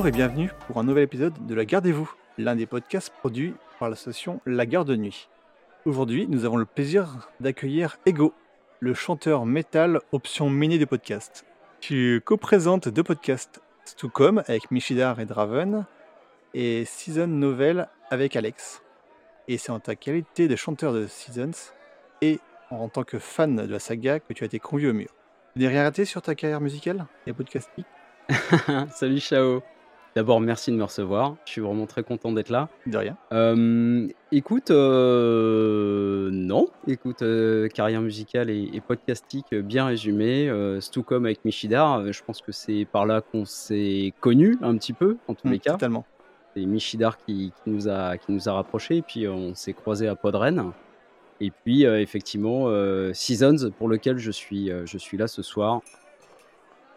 Bonjour et bienvenue pour un nouvel épisode de La Gardez-vous, l'un des podcasts produits par l'association La Garde de Nuit. Aujourd'hui, nous avons le plaisir d'accueillir Ego, le chanteur métal option mini de podcast. Tu co-présentes deux podcasts, Stucom avec Michidar et Draven, et Season Novel avec Alex. Et c'est en ta qualité de chanteur de Seasons et en tant que fan de la saga que tu as été convié au mur. Tu n'as rien raté sur ta carrière musicale et podcastique? Salut Chao. D'abord, merci de me recevoir. Je suis vraiment très content d'être là. De rien. Euh, écoute, euh, non. Écoute, euh, carrière musicale et, et podcastique bien résumé. Euh, Stucom avec Michidar, je pense que c'est par là qu'on s'est connus un petit peu, en tous Mm, les cas. Totalement. C'est Michidar qui, qui nous a, qui nous a rapprochés, et puis on s'est croisés à Podren. Et puis, effectivement, Seasons, pour lequel je suis, je suis là ce soir,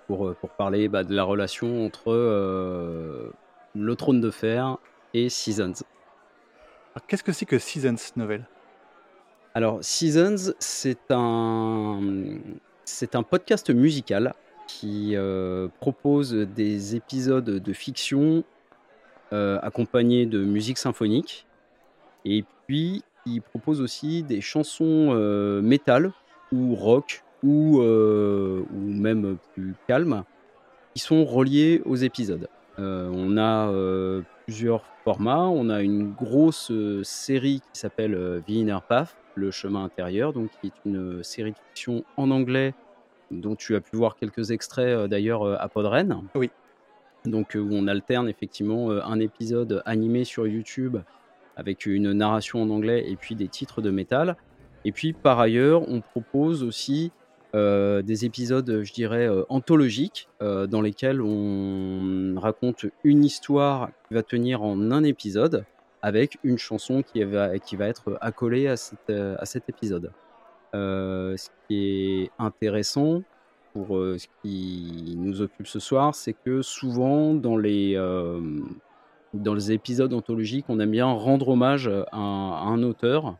pour, euh, pour parler bah, de la relation entre euh, le trône de fer et Seasons. Qu'est-ce que c'est que Seasons Novel Alors, Seasons, c'est un, c'est un podcast musical qui euh, propose des épisodes de fiction euh, accompagnés de musique symphonique. Et puis, il propose aussi des chansons métal ou rock ou, euh, ou même plus calmes qui sont reliées aux épisodes. Euh, on a euh, plusieurs formats. On a une grosse euh, série qui s'appelle The Inner Path, le chemin intérieur, donc qui est une série de fiction en anglais dont tu as pu voir quelques extraits d'ailleurs à Podren. Oui. Donc où on alterne effectivement un épisode animé sur YouTube avec une narration en anglais et puis des titres de métal. Et puis par ailleurs, on propose aussi euh, des épisodes, je dirais, euh, anthologiques, euh, dans lesquels on raconte une histoire qui va tenir en un épisode, avec une chanson qui va, qui va être accolée à, cette, à cet épisode. Ce qui est intéressant pour ce qui nous occupe ce soir, c'est que souvent dans les, dans les épisodes anthologiques, on aime bien rendre hommage à un auteur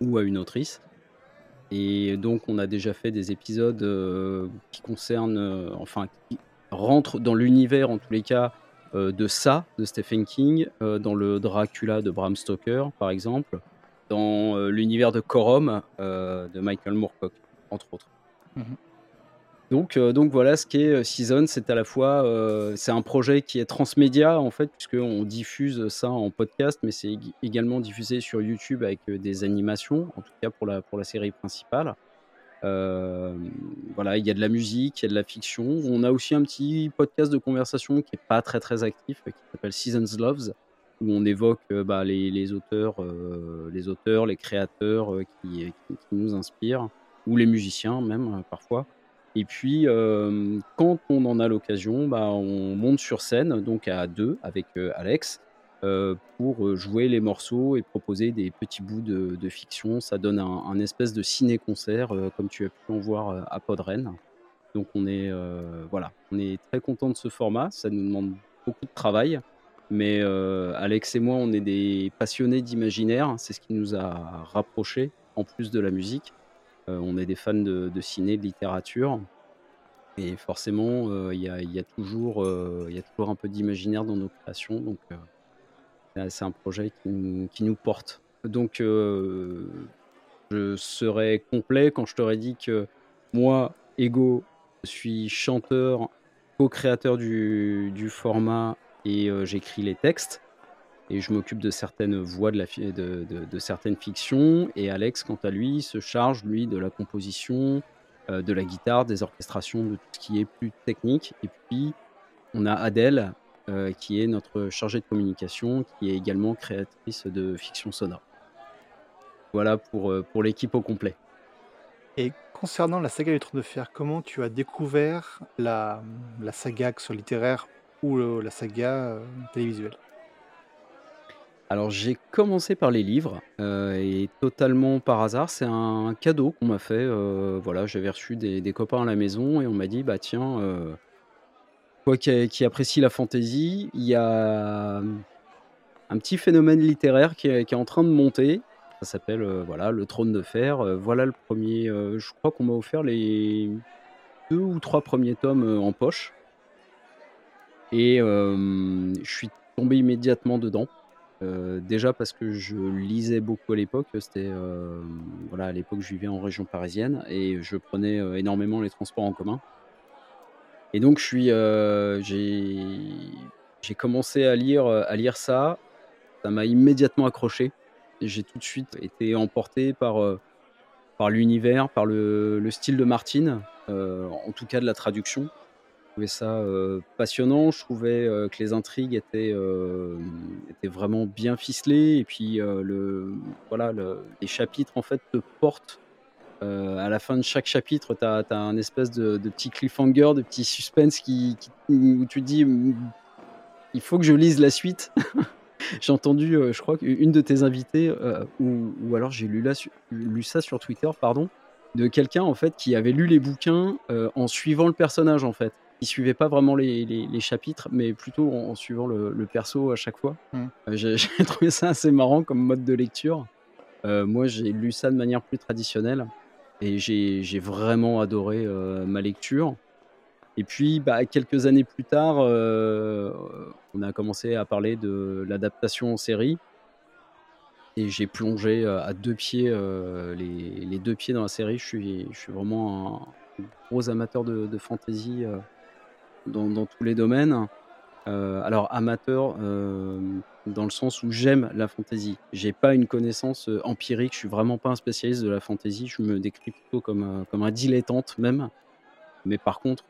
ou à une autrice. Et donc, on a déjà fait des épisodes euh, qui concernent, euh, enfin, qui rentrent dans l'univers, en tous les cas, euh, de ça, de Stephen King, dans le Dracula de Bram Stoker, par exemple, dans l'univers de Corum de Michael Moorcock, entre autres. Mhm. Donc, euh, donc voilà ce qu'est euh, Season, c'est à la fois euh, c'est un projet qui est transmédia en fait puisqu'on diffuse ça en podcast, mais c'est ég- également diffusé sur YouTube avec des animations, en tout cas pour la pour la série principale. Voilà, il y a de la musique, il y a de la fiction. On a aussi un petit podcast de conversation qui est pas très très actif, qui s'appelle Seasons Loves, où on évoque bah, les, auteurs, les auteurs, les créateurs qui, nous inspirent, ou les musiciens même parfois. Et puis, euh, quand on en a l'occasion, bah, on monte sur scène, donc à deux avec euh, Alex, euh, pour jouer les morceaux et proposer des petits bouts de, fiction. Ça donne un, espèce de ciné-concert, comme tu as pu en voir à Podren. Donc on est, voilà, on est très content de ce format. Ça nous demande beaucoup de travail. Mais Alex et moi, on est des passionnés d'imaginaire. C'est ce qui nous a rapprochés, en plus de la musique. Euh, on est des fans de, ciné, de littérature. Et forcément, euh, il y, a, il y a toujours, euh, il y a toujours un peu d'imaginaire dans nos créations. Donc, c'est- un projet qui nous, porte. Donc, je serais complet quand je t'aurais dit que moi, Ego, je suis chanteur, co-créateur du, format et j'écris les textes. Et je m'occupe de certaines voix de, certaines fictions. Et Alex, quant à lui, se charge, lui, de la composition, euh, de la guitare, des orchestrations, de tout ce qui est plus technique. Et puis, on a Adèle, euh, qui est notre chargée de communication, qui est également créatrice de fiction sonore. Voilà pour, euh, pour l'équipe au complet. Et concernant la saga du Trône de Fer, comment tu as découvert la, saga, que soit littéraire ou la saga télévisuelle? Alors j'ai commencé par les livres euh, et totalement par hasard, c'est un cadeau qu'on m'a fait. euh, voilà, j'avais reçu des, copains à la maison et on m'a dit bah tiens, euh, toi qui, apprécie la fantaisie, il y a un petit phénomène littéraire qui est, en train de monter. Ça s'appelle voilà le Trône de Fer. Voilà le premier. je crois qu'on m'a offert les deux ou trois premiers tomes en poche. Et je suis tombé immédiatement dedans. Déjà parce que je lisais beaucoup à l'époque. C'était voilà, à l'époque, je vivais en région parisienne et je prenais énormément les transports en commun. Et donc, je suis, j'ai commencé à lire, à lire ça. Ça m'a immédiatement accroché. J'ai tout de suite été emporté par, par l'univers, par le, le, style de Martine, en tout cas de la traduction trouvais ça passionnant. Je trouvais que les intrigues étaient, vraiment bien ficelées. Et puis, le, voilà, les chapitres en fait te portent. à la fin de chaque chapitre, tu as, un espèce de, petit cliffhanger, de petit suspense qui, où tu te dis «Mmh, il faut que je lise la suite. j'ai entendu, je crois, une de tes invités, ou, alors j'ai lu, lu ça sur Twitter, pardon, de quelqu'un en fait qui avait lu les bouquins en suivant le personnage en fait il suivait pas vraiment les, les, chapitres, mais plutôt en, suivant le, perso à chaque fois. Mmh. Euh, j'ai trouvé ça assez marrant comme mode de lecture. Euh, moi, j'ai lu ça de manière plus traditionnelle et j'ai vraiment adoré euh, ma lecture. Et puis, bah, quelques années plus tard, on a commencé à parler de l'adaptation en série. Et j'ai plongé à deux pieds, les, les, deux pieds dans la série. Je suis, je suis vraiment un gros amateur de, de fantasy dans, tous les domaines. Euh, alors amateur euh, dans le sens où j'aime la fantasy. J'ai pas une connaissance euh, empirique, je suis vraiment pas un spécialiste de la fantasy, je me décris plutôt comme, comme un dilettante même. Mais par contre,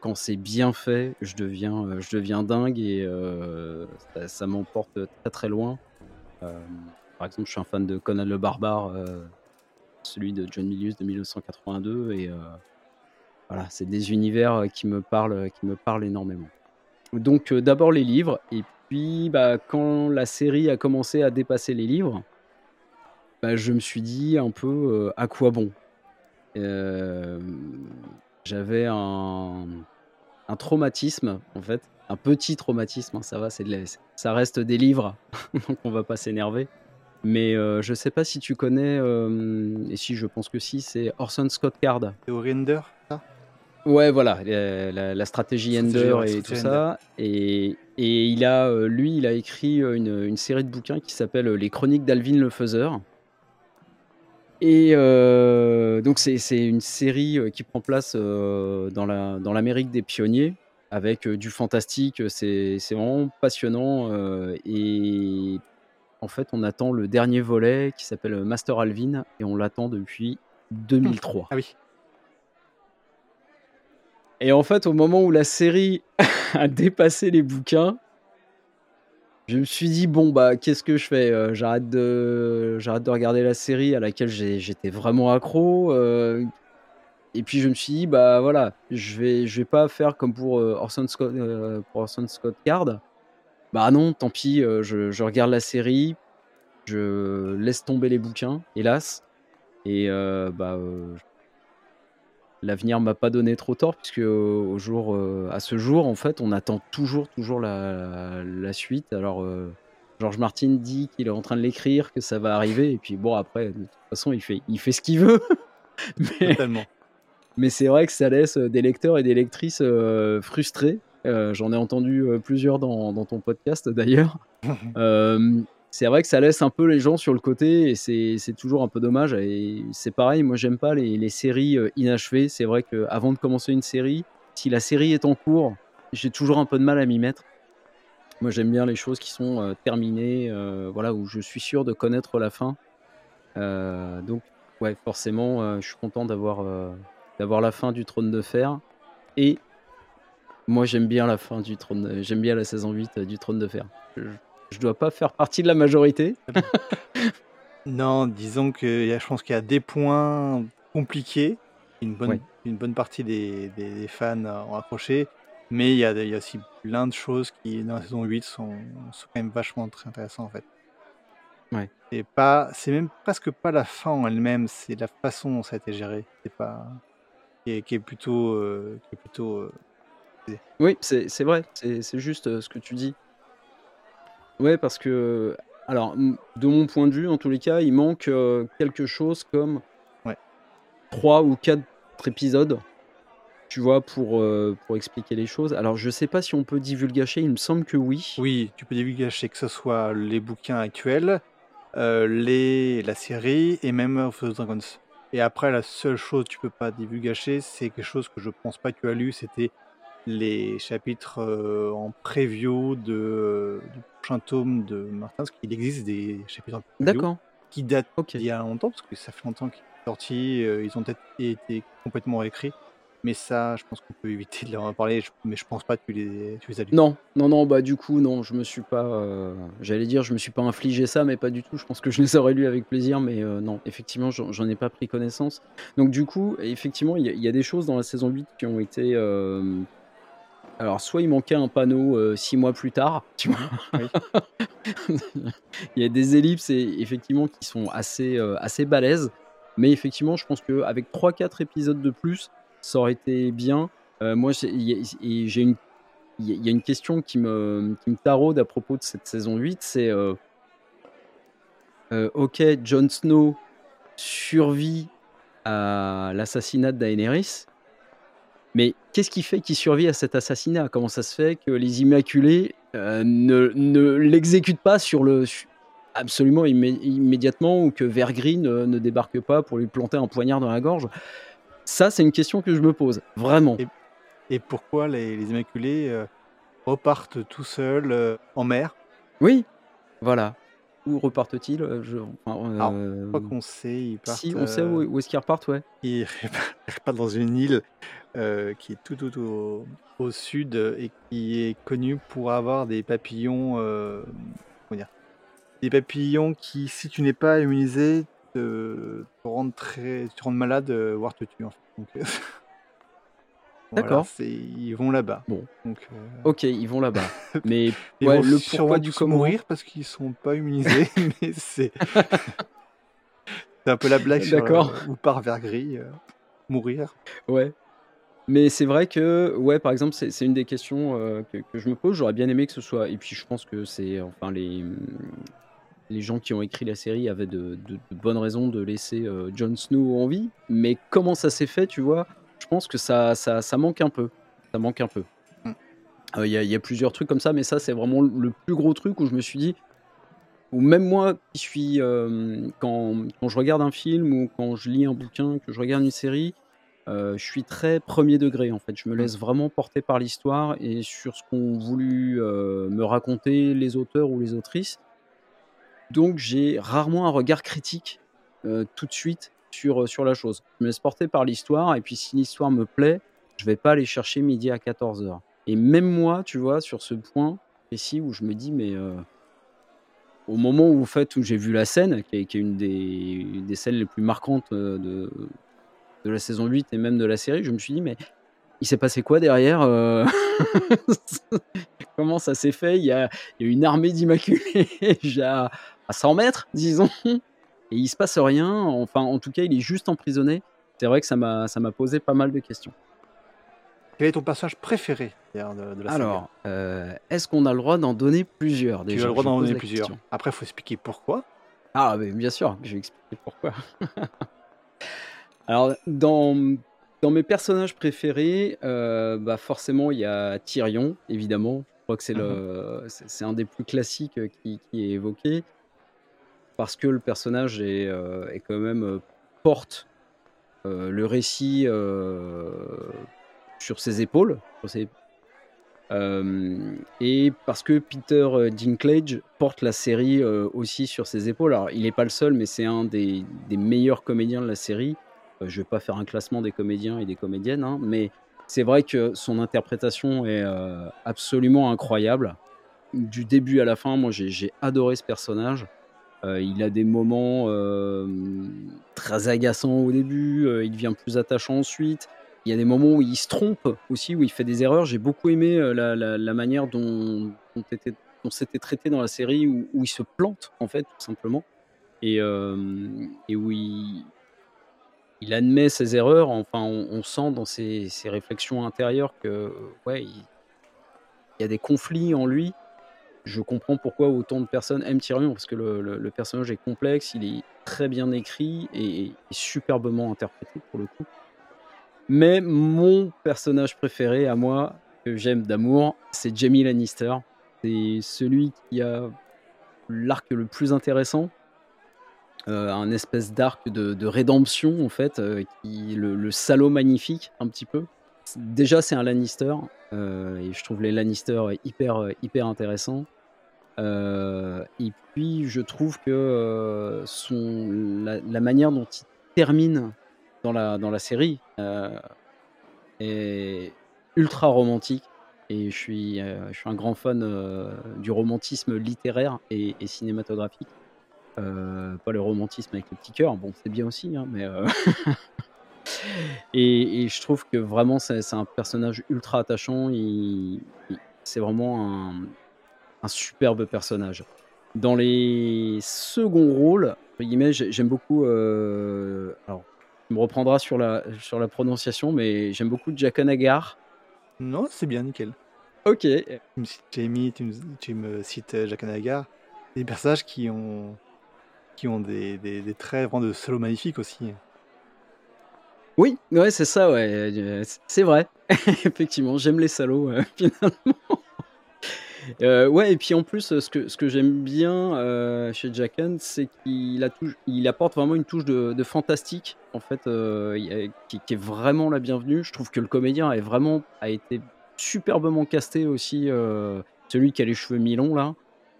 quand c'est bien fait, je deviens, je deviens dingue et ça, m'emporte très très loin. par exemple, je suis un fan de Conan le Barbare, celui de John Milius de 1982 et voilà, c'est des univers euh, qui me parlent, euh, qui me parlent énormément. Donc euh, d'abord les livres, et puis bah, quand la série a commencé à dépasser les livres, bah, je me suis dit un peu à quoi bon? J'avais un, traumatisme en fait, un petit traumatisme, hein, ça va, c'est ça reste des livres, donc on va pas s'énerver. Mais je sais pas si tu connais, et si je pense que si, c'est Orson Scott Card. C'est Oriender, ça? Ouais, voilà, la, stratégie Ender et tout ça. Et, et, il a, euh, lui, il a écrit euh, une, une série de bouquins qui s'appelle euh, Les Chroniques d'Alvin le Faiseur. Et donc, c'est une série qui prend place dans l'Amérique dans des pionniers, avec du fantastique. C'est vraiment passionnant. et en fait, on attend le dernier volet qui s'appelle Master Alvin, et on l'attend depuis 2003. Ah oui. Et en fait, au moment où la série a dépassé les bouquins, je me suis dit bon bah qu'est-ce que je fais euh, J'arrête de de regarder la série à laquelle j'étais vraiment accro. Euh, et puis je me suis dit bah voilà, je vais je vais pas faire comme pour euh, Orson Scott pour Orson Scott Card. Bah non, tant pis, je, je, regarde la série, je laisse tomber les bouquins, hélas. Et bah l'avenir m'a pas donné trop tort puisque au jour, euh, à ce jour, en fait, on attend toujours, toujours la, la, Alors, euh, Georges Martin dit qu'il est en train de l'écrire, que ça va arriver, et puis bon, après, de toute façon, il fait, il fait ce qu'il veut. mais, mais c'est vrai que ça laisse des lecteurs et des lectrices euh, frustrés. J'en ai entendu plusieurs dans, dans, ton podcast d'ailleurs. c'est vrai que ça laisse un peu les gens sur le côté et c'est toujours un peu dommage. Et c'est pareil, moi j'aime pas les, séries euh, inachevées. C'est vrai qu'avant de commencer une série, si la série est en cours, j'ai toujours un peu de mal à m'y mettre. Moi j'aime bien les choses qui sont euh, terminées, euh, voilà, où je suis sûr de connaître la fin. donc ouais, forcément, je suis content d'avoir la fin du Trône de Fer. Et moi j'aime bien la fin du Trône, j'aime bien la saison 8 du Trône de Fer dois pas faire partie de la majorité. non, disons que je pense qu'il y a des points compliqués. Une bonne, une bonne partie des, des, fans ont accroché. Mais il y, a, il y, a, aussi plein de choses qui, dans la saison 8, sont, sont quand même vachement très intéressantes en fait. Ouais. C'est pas, c'est même presque pas la fin en elle-même, c'est la façon dont ça a été géré. C'est pas, qui est, qui est plutôt, euh, qui est plutôt. Euh, oui, c'est vrai, c'est juste euh, ce que tu dis. Ouais, parce que, alors, de mon point de vue, en tous les cas, il manque euh, quelque chose comme Ouais. 3 ou 4 épisodes tu vois, pour, euh, pour expliquer les choses. Alors, je sais pas si on peut divulgacher, il me semble que oui. Oui, tu peux divulgacher que ce soit les bouquins actuels, euh, les, la série et même of the Dragons. Et après, la seule chose que tu peux pas divulgacher, c'est quelque chose que je pense pas que tu as lu, c'était les chapitres euh, en preview de, du prochain tome de Martin, parce qu'il existe des chapitres en preview D'accord, qui datent ok. il y a longtemps, parce que ça fait longtemps qu'ils sont sortis, euh, ils ont peut-être été complètement réécrits. Mais ça, je pense qu'on peut éviter de leur en parler, je- mais je pense pas que tu les, tu les as lus. Non, non, non, bah du coup, non, je me suis pas. euh, J'allais dire, je me suis pas infligé ça, mais pas du tout. Je pense que je les aurais lus avec plaisir, mais euh, non, effectivement, j'en ai pas pris connaissance. Donc, du coup, effectivement, il y, a- il y a des choses dans la saison 8 qui ont été. euh, Alors, soit il manquait un panneau euh, six mois plus tard, tu vois. Oui. il y a des ellipses, et, effectivement, qui sont assez, euh, assez balèzes. Mais effectivement, je pense qu'avec 3-4 épisodes de plus, ça aurait été bien. Euh, moi, j'ai il y a- et j'ai une il y, a- une question qui me, qui me taraude à propos de cette saison 8, c'est ok, Jon Snow survit à l'assassinat de Daenerys, mais qu'est-ce qui fait qu'il survit à cet assassinat? Comment ça se fait que les Immaculés euh, ne, ne l'exécutent pas sur le absolument immé- immédiatement ou que Vergreen euh, ne débarque pas pour lui planter un poignard dans la gorge? Ça, c'est une question que je me pose, vraiment. Et, et pourquoi les, les Immaculés euh, repartent tout seuls euh, en mer? Oui, voilà. Où repartent-ils je, enfin, Alors, Je crois qu'on sait, ils partent, Si, on sait où, où est-ce qu'ils repartent, ouais. ils repartent dans une île euh, qui est tout, tout au, au sud et qui est connue pour avoir des papillons. euh, comment dire Des papillons qui, si tu n'es pas immunisé, te, te rendent très, te rendent malade, euh, voire te tuent. En fait. Voilà, D'accord. ils vont là-bas. Bon. Donc, euh, Ok, ils vont là-bas. Mais ils ouais, vont le pourquoi du comment. mourir parce qu'ils sont pas immunisés, mais c'est c'est un peu la blague D'accord. où part vers gris, euh, mourir. Ouais. Mais c'est vrai que, ouais, par exemple, c'est c'est une des questions euh, que, que je me pose. J'aurais bien aimé que ce soit. Et puis, je pense que c'est. Enfin, les, les gens qui ont écrit la série avaient de, de- de bonnes raisons de laisser euh, Jon Snow en vie. Mais comment ça s'est fait, tu vois? Je pense que ça, ça, ça manque un peu. Ça manque un peu. Mm. Euh, Il y, a- il y a plusieurs trucs comme ça, mais ça, c'est vraiment le plus gros truc où je me suis dit. Ou même moi qui suis. euh, quand, quand je regarde un film ou quand je lis un bouquin, que je regarde une série. Euh, je suis très premier degré en fait. Je me laisse vraiment porter par l'histoire et sur ce qu'ont voulu euh, me raconter les auteurs ou les autrices. Donc j'ai rarement un regard critique euh, tout de suite sur, sur la chose. Je me laisse porter par l'histoire et puis si l'histoire me plaît, je vais pas aller chercher midi à 14h. Et même moi, tu vois, sur ce point précis où je me dis, mais euh, au moment où, en fait, où j'ai vu la scène, qui est, qui est une des, des scènes les plus marquantes de, de la saison 8 et même de la série, je me suis dit, mais il s'est passé quoi derrière euh Comment ça s'est fait? Il y, a, il y a une armée d'immaculés à, à 100 mètres, disons, et il se passe rien. Enfin, en tout cas, il est juste emprisonné. C'est vrai que ça m'a posé pas mal de questions. Quel est ton personnage préféré de, de la Alors, euh, est-ce qu'on a le droit d'en donner plusieurs Tu déjà as le droit d'en donner plusieurs. question. Après, il faut expliquer pourquoi. Ah, mais bien sûr, je vais expliquer pourquoi. Alors, dans, dans mes personnages préférés, euh, bah forcément, il y a Tyrion, évidemment. Je crois que c'est le, c'est c'est un des plus classiques euh, qui, qui est évoqué. Parce que le personnage est, euh, est quand même porte euh, le récit sur ses épaules. sur ses- et parce que Peter Dinklage porte la série aussi sur ses épaules. Alors, il n'est pas le seul, mais c'est un des, des meilleurs comédiens de la série. Euh, je vais pas faire un classement des comédiens et des comédiennes, hein, mais c'est vrai que son interprétation est euh, absolument incroyable. Du début à la fin, moi j'ai adoré ce personnage. Euh, il a des moments très agaçants au début, il devient plus attachant ensuite. Il y a des moments où il se trompe aussi, où il fait des erreurs. J'ai beaucoup aimé la, manière dont, dont, dont c'était traité dans la série, où, il se plante, en fait, tout simplement. Et où il, il admet ses erreurs. Enfin, on, sent dans ses, réflexions intérieures que, ouais, il, y a des conflits en lui. Je comprends pourquoi autant de personnes aiment Tyrion, parce que le personnage est complexe, il est très bien écrit et, et superbement interprété pour le coup. Mais mon personnage préféré à moi, que j'aime d'amour, c'est Jamie Lannister. C'est celui qui a l'arc le plus intéressant. Euh, un espèce d'arc de, rédemption, en fait, euh, qui, le, salaud magnifique, un petit peu. Déjà, c'est un Lannister, euh, et je trouve les Lannister hyper, hyper intéressants. et puis, je trouve que son, la, manière dont il termine dans la, dans la série est ultra romantique. Et je suis, je suis un grand fan du romantisme littéraire et cinématographique. Euh, pas le romantisme avec le petit cœur, bon, c'est bien aussi, hein, mais. Euh, et, je trouve que vraiment, c'est un personnage ultra attachant. C'est vraiment un, superbe personnage. Dans les seconds rôles, j'aime beaucoup. Euh, alors, tu me reprendra sur la, sur la prononciation, mais j'aime beaucoup Jack Nagar. Non, c'est bien, nickel. Ok. Tu me cites Jamie, tu me, tu me cites Jack Nagar. Des personnages qui ont qui ont des, traits vraiment de solo magnifiques aussi. Oui, ouais, c'est ça, ouais. C'est vrai. Effectivement, j'aime les salauds, euh, finalement. Euh, ouais, et puis en plus, ce que, ce que j'aime bien euh, chez Jacken, c'est qu'il il apporte vraiment une touche de, fantastique, en fait, qui, qui, est vraiment la bienvenue. Je trouve que le comédien est vraiment, a été superbement casté aussi. celui qui a les cheveux mi-longs, là,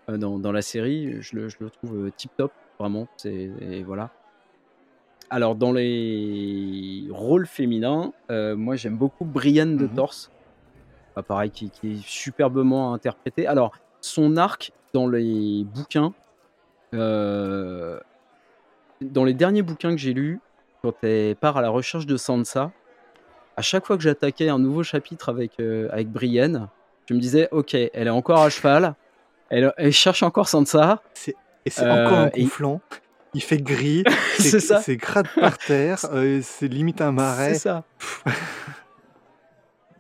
dans, dans, la série, je le, je le trouve tip top. Vraiment, c'est voilà. Alors dans les rôles féminins, euh, moi j'aime beaucoup Brienne de mmh Torse. pareil, qui, est superbement interprété. Alors son arc dans les bouquins, euh, dans les derniers bouquins que j'ai lus, quand elle part à la recherche de Sansa, à chaque fois que j'attaquais un nouveau chapitre avec, euh, avec Brienne, je me disais, ok, elle est encore à cheval, elle, elle cherche encore Sansa. C'est et c'est encore un euh, Il fait gris, c'est ça. C'est crade par terre, euh, c'est limite un marais. C'est ça.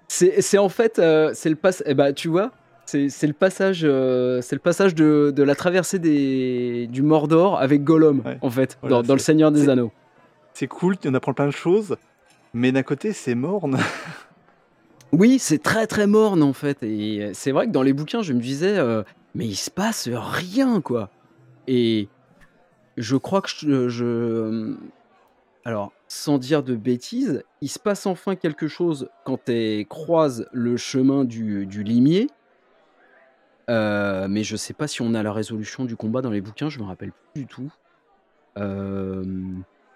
c'est en fait, euh, c'est le pass. Eh ben, tu vois, c'est le passage, c'est le passage de, de, la traversée des, du Mordor avec Gollum, en fait, dans, dans, le Seigneur des Anneaux. C'est cool, on apprend plein de choses, mais d'un côté, c'est morne. oui, c'est très très morne en fait. Et c'est vrai que dans les bouquins, je me disais, mais il se passe rien quoi. Et je crois que je, Alors, sans dire de bêtises, il se passe enfin quelque chose quand elle croise le chemin du, limier. Euh, mais je sais pas si on a la résolution du combat dans les bouquins, je me rappelle plus du tout. Euh,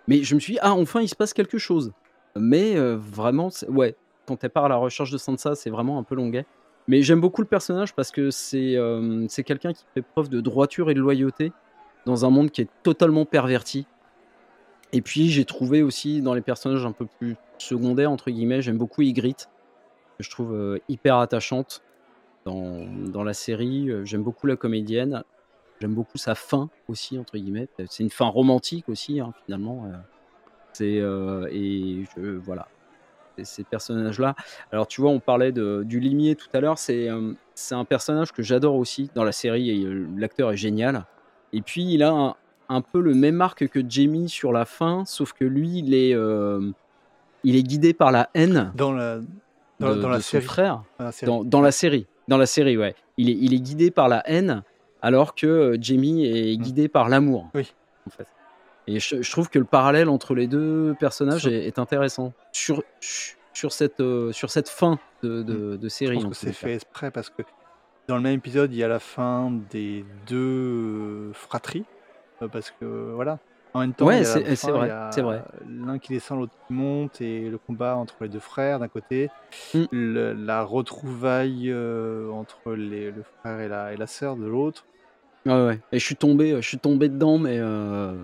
mais je me suis dit, ah, enfin, il se passe quelque chose. Mais euh, vraiment, ouais, quand elle part à la recherche de Sansa, c'est vraiment un peu longuet. Mais j'aime beaucoup le personnage parce que c'est c'est quelqu'un qui fait preuve de droiture et de loyauté dans un monde qui est totalement perverti. Et puis j'ai trouvé aussi dans les personnages un peu plus secondaires, entre guillemets, j'aime beaucoup Ygritte, que je trouve euh, hyper attachante dans, dans la série. Euh, j'aime beaucoup la comédienne. J'aime beaucoup sa fin aussi, entre guillemets. C'est une fin romantique aussi, hein, finalement. Euh. Et je, voilà, ces personnages-là. Alors, tu vois, on parlait de, du limier tout à l'heure. C'est, c'est un personnage que j'adore aussi dans la série et l'acteur est génial. Et puis, il a un, peu le même arc que Jamie sur la fin, sauf que lui, il est, euh, il est guidé par la haine dans la, dans, de, la son frère. Dans, dans, la série. Dans la série, ouais. Il est, il est guidé par la haine, alors que euh, Jamie est guidé par l'amour. Oui. En fait. Et je, trouve que le parallèle entre les deux personnages est, intéressant. Sur, sur, cette, euh, sur cette fin de, de, mm. série. Je pense que c'est fait exprès parce que dans le même épisode, il y a la fin des deux fratries. Euh, parce que voilà. En même temps, ouais, c'est vrai, c'est vrai. L'un qui descend, l'autre qui monte, et le combat entre les deux frères d'un côté, mm. la retrouvaille euh, entre les, le frère et la, et la sœur de l'autre. Ouais, ouais. Et je suis tombé, je suis tombé dedans, mais euh,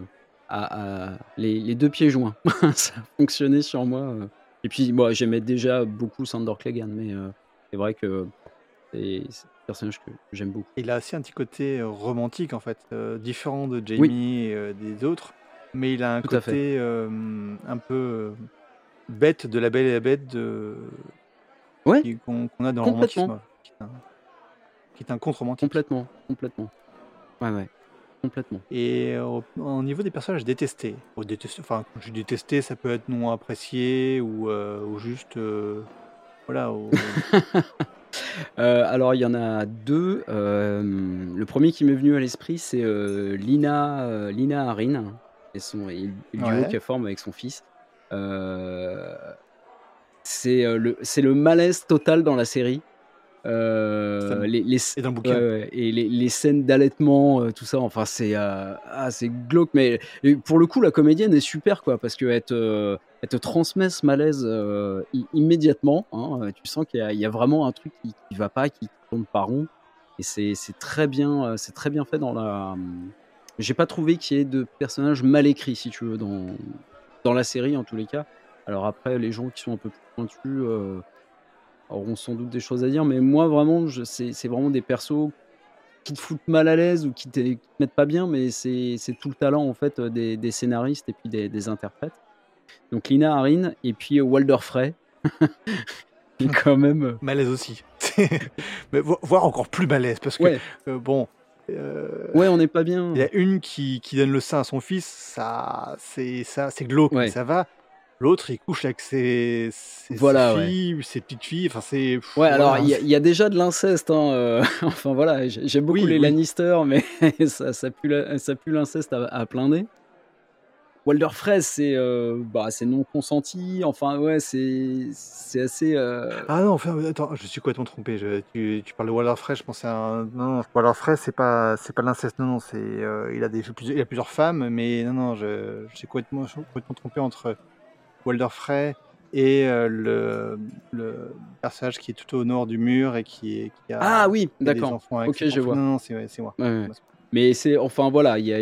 à, les, les, deux pieds joints. ça a fonctionné sur moi. Et puis, moi, j'aimais déjà beaucoup Sandor Clegane, mais c'est vrai que c'est personnage que j'aime beaucoup. Il a aussi un petit côté euh, romantique en fait, euh, différent de Jamie et euh, des autres, mais il a un côté un peu bête de la belle et la bête de... ouais. qu'on a dans le romantisme, qui est un, contre-romantique. Complètement, complètement. Ouais, ouais. Complètement. Et au, au niveau des personnages détestés, ou détestés, enfin quand je détesté, ça peut être non apprécié ou, euh, ou juste euh, voilà. Euh, alors il y en a 2. hem, le premier qui m'est venu à l'esprit, c'est, Lina, Lina Harin et son et le duo Ouais. qu'elle forme avec son fils. C'est, le c'est le malaise total dans la série. Me- les les Et les les scènes d'allaitement, heu, tout ça, enfin c'est, heu, ah c'est glauque mais pour le coup la comédienne est super quoi parce qu'elle te elle te transmet ce malaise, immédiatement, hein, tu sens qu'il y a il y a vraiment un truc qui qui va pas, qui tourne pas rond et c'est très bien, c'est très bien fait dans la, mmh j'ai pas trouvé qu'il y ait de personnages mal écrits si tu veux dans dans la série en tous les cas. Alors après les gens qui sont un peu plus pointus, auront sans doute des choses à dire mais moi vraiment c'est vraiment des persos qui te foutent mal à l'aise ou qui te qui te mettent pas bien mais c'est tout le talent en fait, des des scénaristes et puis des des interprètes. Donc Lina Harin et puis, heu, Walder Frey qui est quand même, heu Malaise aussi. Mais vo- voire encore plus malaise parce que ouais, euh, bon. euh, ouais on n'est pas bien. Il y a une qui, qui donne le sein à son fils, ça, c'est ça, c'est glauque, mais ça va. L'autre, il couche avec ses, ses, ses Voilà, ouais. filles, ses petites filles. Enfin, c'est. Ouais, alors il y, a- il y a déjà de l'inceste. Hein, euh, enfin voilà, j'ai- j'aime beaucoup Oui, les oui. Lannister, mais ça, ça pue l'inceste à, à plein nez. Walder Frey, c'est euh, bah, c'est non consenti. Enfin ouais, c'est assez. euh, Ah non, enfin, attends, je suis complètement trompé. Je- tu, tu parles de Waller Frey, je pensais à un. Non, non, Waller Frey, c'est pas, c'est pas l'inceste. Non, non, c'est. il, a des, plusieurs, il a plusieurs femmes, mais non, non, je, je suis complètement, je suis complètement trompé entre Walder Frey et euh, le, le personnage qui est tout au nord du mur et qui, est, qui a. Ah oui, d'accord. Ok, je vois. Non, non, c'est moi. Ouais, ouais. Mais c'est enfin voilà, il y a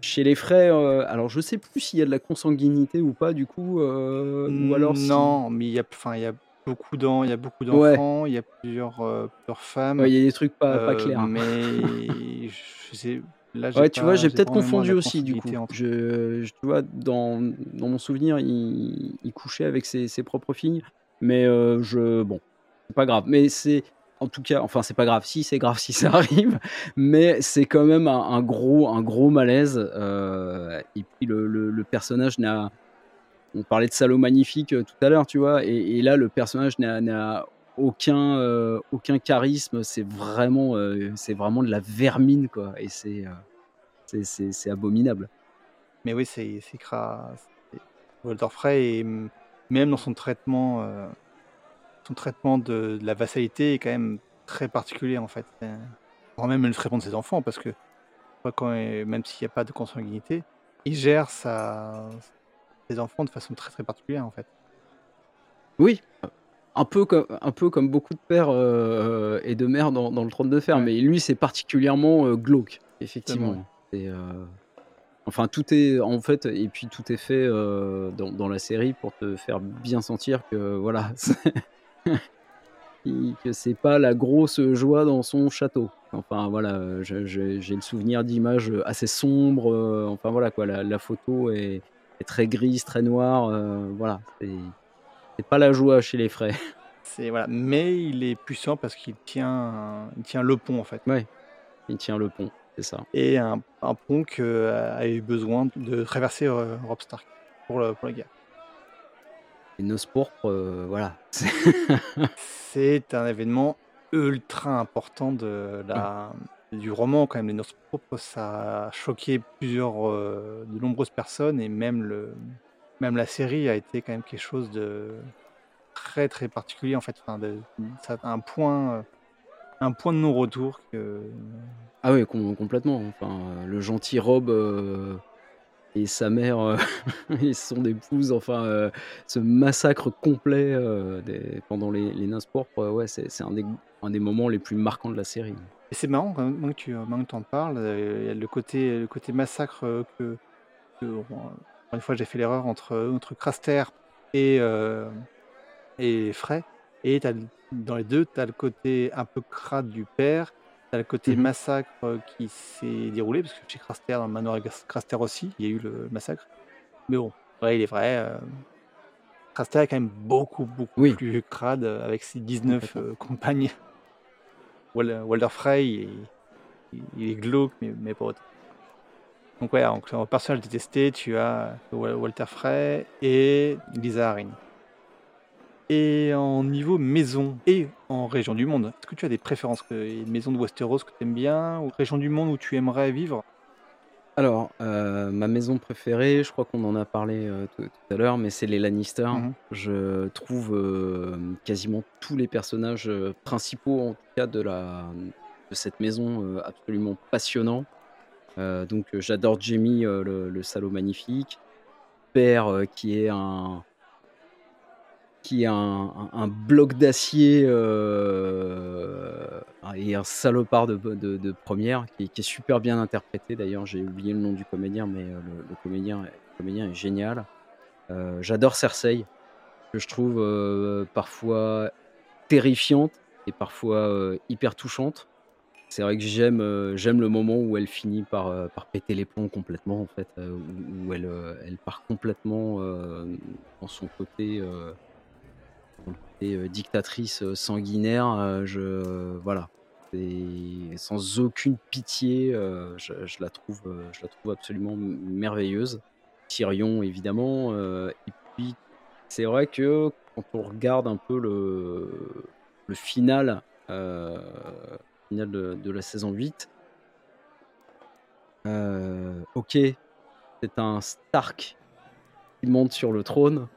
chez les Frey. euh, alors je sais plus s'il y a de la consanguinité ou pas du coup, euh, ou alors si- Non, mais il y a, enfin, il y a beaucoup d'en- il y a beaucoup Ouais. d'enfants, il y a plusieurs, plusieurs femmes. Il y a des trucs pas, pas clairs. Mais je sais, là, Ouais, tu pas- vois, j'ai peut-être confondu aussi du coup. entre- Je, je- tu vois, dans, dans mon souvenir, il, il couchait avec ses, ses propres filles, mais euh, je, bon, c'est pas grave. Mais c'est, en tout cas, enfin, c'est pas grave. Si, c'est grave si ça arrive, mais c'est quand même un, un gros, un gros malaise. euh, et puis le, le- le personnage n'a, on parlait de salaud magnifique euh, tout à l'heure, tu vois, et, et là, le personnage n'a, n'a aucun, euh, aucun charisme. C'est vraiment, euh, c'est vraiment de la vermine, quoi. Et c'est, euh, c'est, abominable. Mais oui, c'est c'est cra- Walter Frey et mm, même dans son traitement, euh, son traitement de, de la vassalité est quand même très particulier en fait. Voire même le traitement de ses enfants parce que quand, même s'il n'y a pas de consanguinité, il gère sa, ses enfants de façon très très particulière en fait. Oui, un peu comme, un peu comme beaucoup de pères euh, et de mères dans, dans le trône de fer, Ouais. mais lui, c'est particulièrement euh, glauque, effectivement. Et, euh, enfin, tout est, en fait, et puis tout est fait dans, dans la série pour te faire bien sentir que, voilà, que c'est pas la grosse joie dans son château. Enfin, voilà, j'ai le souvenir d'images assez sombres, enfin, voilà, quoi, la, la photo est, est très grise, très noire, voilà, c'est pas la joie chez les frais. C'est voilà, mais il est puissant parce qu'il tient, il tient le pont en fait. Ouais, il tient le pont, c'est ça. Et un, un pont que euh, a eu besoin de traverser euh, Robb Stark pour, le- pour la guerre. Les noces pourpres, euh, voilà. C'est- un événement ultra important de la, du roman quand même. Les noces pourpres, ça a choqué plusieurs, euh, de nombreuses personnes et même, le, même la série a été quand même quelque chose de très très particulier en fait. Enfin, de, ça a un point, euh, un point de non-retour que ah oui, com- complètement. Enfin, euh, le gentil Rob euh, et sa mère euh, et son épouse, enfin, euh, ce massacre complet des- pendant les, les pourpres, euh, ouais, c'est un des, un des moments les plus marquants de la série. Et c'est marrant, quand même, que tu en parles, il y a le côté, le côté massacre que, une fois, j'ai fait l'erreur entre, entre Craster et, euh, et Frey. Et dans les deux, tu as le côté un peu crade du père, tu as le côté Mhm. massacre qui s'est déroulé, parce que chez Craster, dans le manoir Craster aussi, il y a eu le massacre. Mais bon, ouais, il est vrai. euh, Craster est quand même beaucoup, beaucoup Oui. plus crade euh, avec ses 19 Complètement. euh, compagnes. Wal- Walder Frey, il, il- il est glauque, mais, mais pas autant. Donc ouais, en personnage détesté, tu as Walter Frey et Lisa Harin. Et en niveau maison et en région du monde, est-ce que tu as des préférences Une maison de Westeros que tu aimes bien ou région du monde où tu aimerais vivre? Alors, euh, ma maison préférée, je crois qu'on en a parlé euh, tout, à l'heure, mais c'est les Lannister. Mhm. Je trouve euh, quasiment tous les personnages principaux, en tout cas de, la, de cette maison, absolument passionnants. Donc, j'adore Jamie, le, le salaud magnifique. Père, qui est un, qui est un, bloc d'acier euh, et un salopard de, première, qui, est super bien interprété. D'ailleurs, j'ai oublié le nom du comédien, mais euh, le, comédien, comédien est génial. Euh, j'adore Cersei, que je trouve parfois terrifiante et parfois hyper touchante. C'est vrai que j'aime j'aime le moment où elle finit par, par péter les plombs complètement en fait, où, elle, part complètement dans son côté euh, dictatrice euh, sanguinaire, euh, je voilà, sans aucune pitié, je, la trouve, absolument merveilleuse. Tyrion évidemment, et puis c'est vrai que quand on regarde un peu le final, final de, la saison 8, ok, c'est un Stark qui monte sur le trône,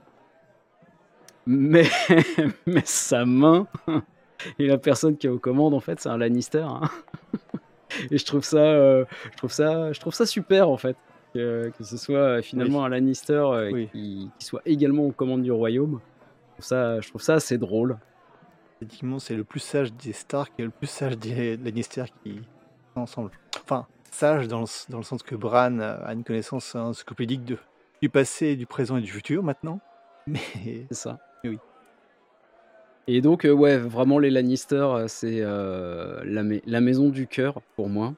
mais, mais sa main et la personne qui est aux commandes, en fait, c'est un Lannister. Hein. Et je trouve ça, euh, je trouve ça, je trouve ça super en fait que, que ce soit finalement un Lannister euh, qui, qui, soit également aux commandes du royaume. Je trouve ça, je trouve ça assez drôle. Effectivement, c'est le plus sage des Stark et le plus sage des Lannister qui sont ensemble. Enfin, sage dans le, dans le sens que Bran a une connaissance encyclopédique de, du passé, du présent et du futur maintenant. Mais c'est ça. Oui. Et donc, euh, ouais, vraiment, les Lannister, euh, c'est euh, la, la maison du cœur pour moi.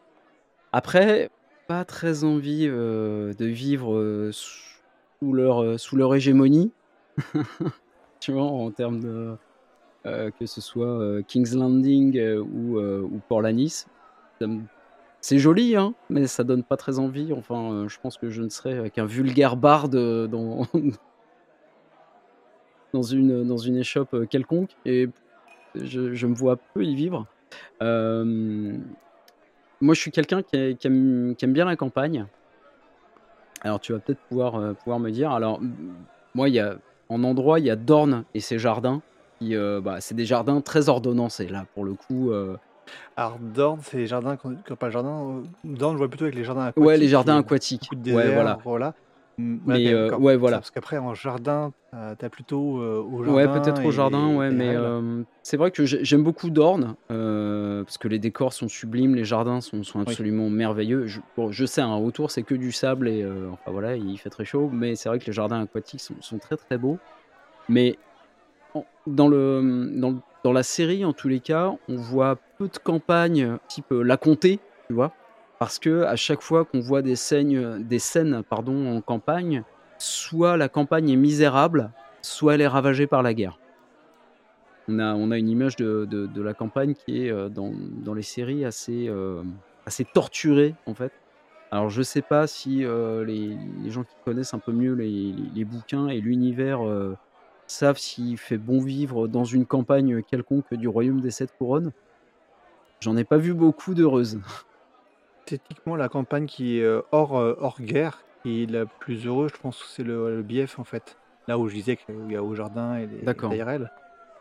Après, pas très envie de vivre sous leur, sous leur hégémonie, tu vois, en termes de. Que ce soit King's Landing ou, ou Port-Lanis. C'est joli, hein, mais ça donne pas très envie. Enfin, je pense que je ne serais qu'un vulgaire barde dans, dans une, dans une échoppe euh, quelconque et je, me vois peu y vivre. Euh, moi, je suis quelqu'un qui, aime, qui, aime, bien la campagne. Alors, tu vas peut-être pouvoir, euh, pouvoir me dire. Alors, moi, il y a, en endroit, il y a Dorne et ses jardins. Qui, bah, c'est des jardins très ordonnancés, là, pour le coup. Alors, Dorne, c'est les jardins, pas le jardin. Dorne, je vois plutôt avec les jardins aquatiques. Ouais, les jardins aquatiques. ouais, voilà. voilà. Mais euh, ouais, voilà. Parce qu'après, en jardin, tu as plutôt euh, au jardin. Ouais, peut-être au jardin, ouais, mais euh, c'est vrai que j'aime beaucoup Dorne, parce que les décors sont sublimes, les jardins sont, sont absolument merveilleux. Je, je sais, hein, autour, c'est que du sable et enfin voilà, il fait très chaud, mais c'est vrai que les jardins aquatiques sont, sont très très beaux. Mais dans, la série, en tous les cas, on voit peu de campagnes type La Comté, tu vois parce que à chaque fois qu'on voit des scènes, des scènes pardon, en campagne, soit la campagne est misérable, soit elle est ravagée par la guerre. On a, on a une image de, de, la campagne qui est euh, dans, dans les séries assez, euh, assez torturée en fait. Alors je sais pas si euh, les, les, gens qui connaissent un peu mieux les, les, bouquins et l'univers savent s'il fait bon vivre dans une campagne quelconque du royaume des sept couronnes. J'en ai pas vu beaucoup d'heureuses. Techniquement, la campagne qui est euh, hors, euh, hors guerre, est la plus heureuse, je pense que c'est le, le Bief en fait. Là où je disais qu'il y a au jardin et les D'accord.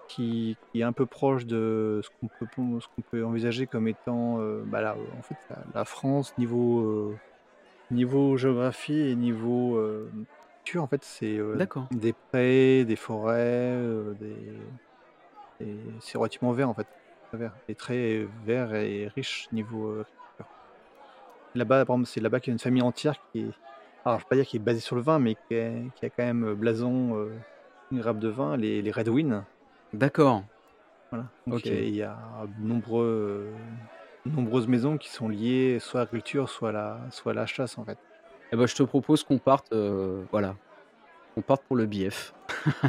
qui, qui est un peu proche de ce qu'on peut, ce qu'on peut envisager comme étant euh, bah là, en fait, la, France niveau, niveau géographie et niveau euh, en fait, c'est des prés, des forêts, des, c'est relativement vert en fait. Vert. Et très vert et riche niveau Là-bas, par exemple, c'est là-bas qu'il y a une famille entière qui est, alors je vais pas dire qui est basée sur le vin, mais qui, a quand même euh, blason, euh, une grappe de vin, les, les Redwin. D'accord. Voilà. Donc il y a nombreux, nombreuses maisons qui sont liées soit à la culture, soit à la, soit à la chasse en fait. Eh ben, je te propose qu'on parte, euh, voilà, on parte pour le bief.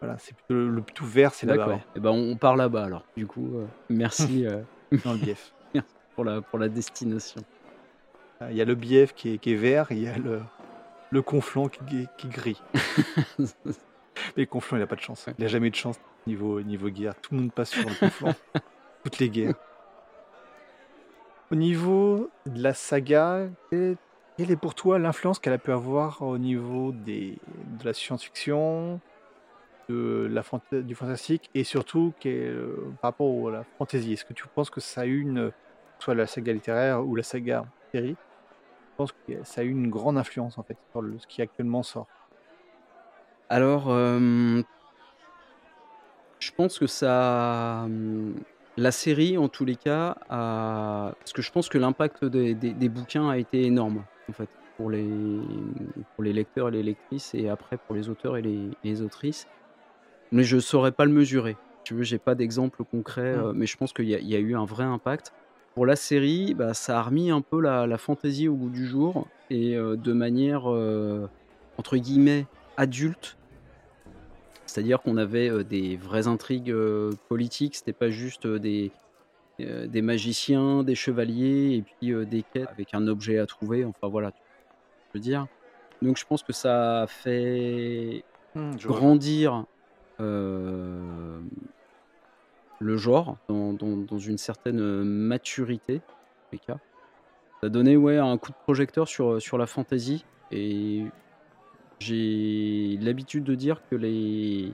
Voilà, c'est plutôt le, plus tout vert, c'est là-bas. D'accord. Eh ben, on part là-bas alors. Du coup, merci Dans le bief. pour la, pour la destination. Il y a le bief qui est, qui est vert, il y a le, le conflant qui, est- qui est gris. Mais conflant, il n'a pas de chance. Il n'a jamais de chance niveau, niveau guerre. Tout le monde passe sur le conflant. Toutes les guerres. Au niveau de la saga, quelle est pour toi l'influence qu'elle a pu avoir au niveau de la science-fiction, de la du fantastique et surtout euh, par rapport à la fantasy? Est-ce que tu penses que ça a eu une, soit la saga littéraire ou la saga série, je pense que ça a eu une grande influence en fait sur ce qui actuellement sort? Alors, euh, je pense que ça, hum, la série, en tous les cas, parce que je pense que l'impact des bouquins a été énorme, en fait, pour les, pour les lecteurs et les lectrices, et après pour les auteurs et les, les autrices. Mais je saurais pas le mesurer. Tu veux, j'ai pas d'exemple concret, Mm. euh, mais je pense qu'il y, y a eu un vrai impact. Pour la série, bah, ça a remis un peu la, la fantaisie au goût du jour, et euh, de manière, euh, entre guillemets, adulte. C'est-à-dire qu'on avait euh, des vraies intrigues politiques, c'était pas juste des, euh, des magiciens, des chevaliers et puis euh, des quêtes avec un objet à trouver. Enfin voilà, tu veux dire. Donc je pense que ça a fait je vois. grandir euh, le genre dans, dans- dans une certaine maturité, les cas. Ça a donné ouais, un coup de projecteur sur, sur la fantasy et j'ai l'habitude de dire que les,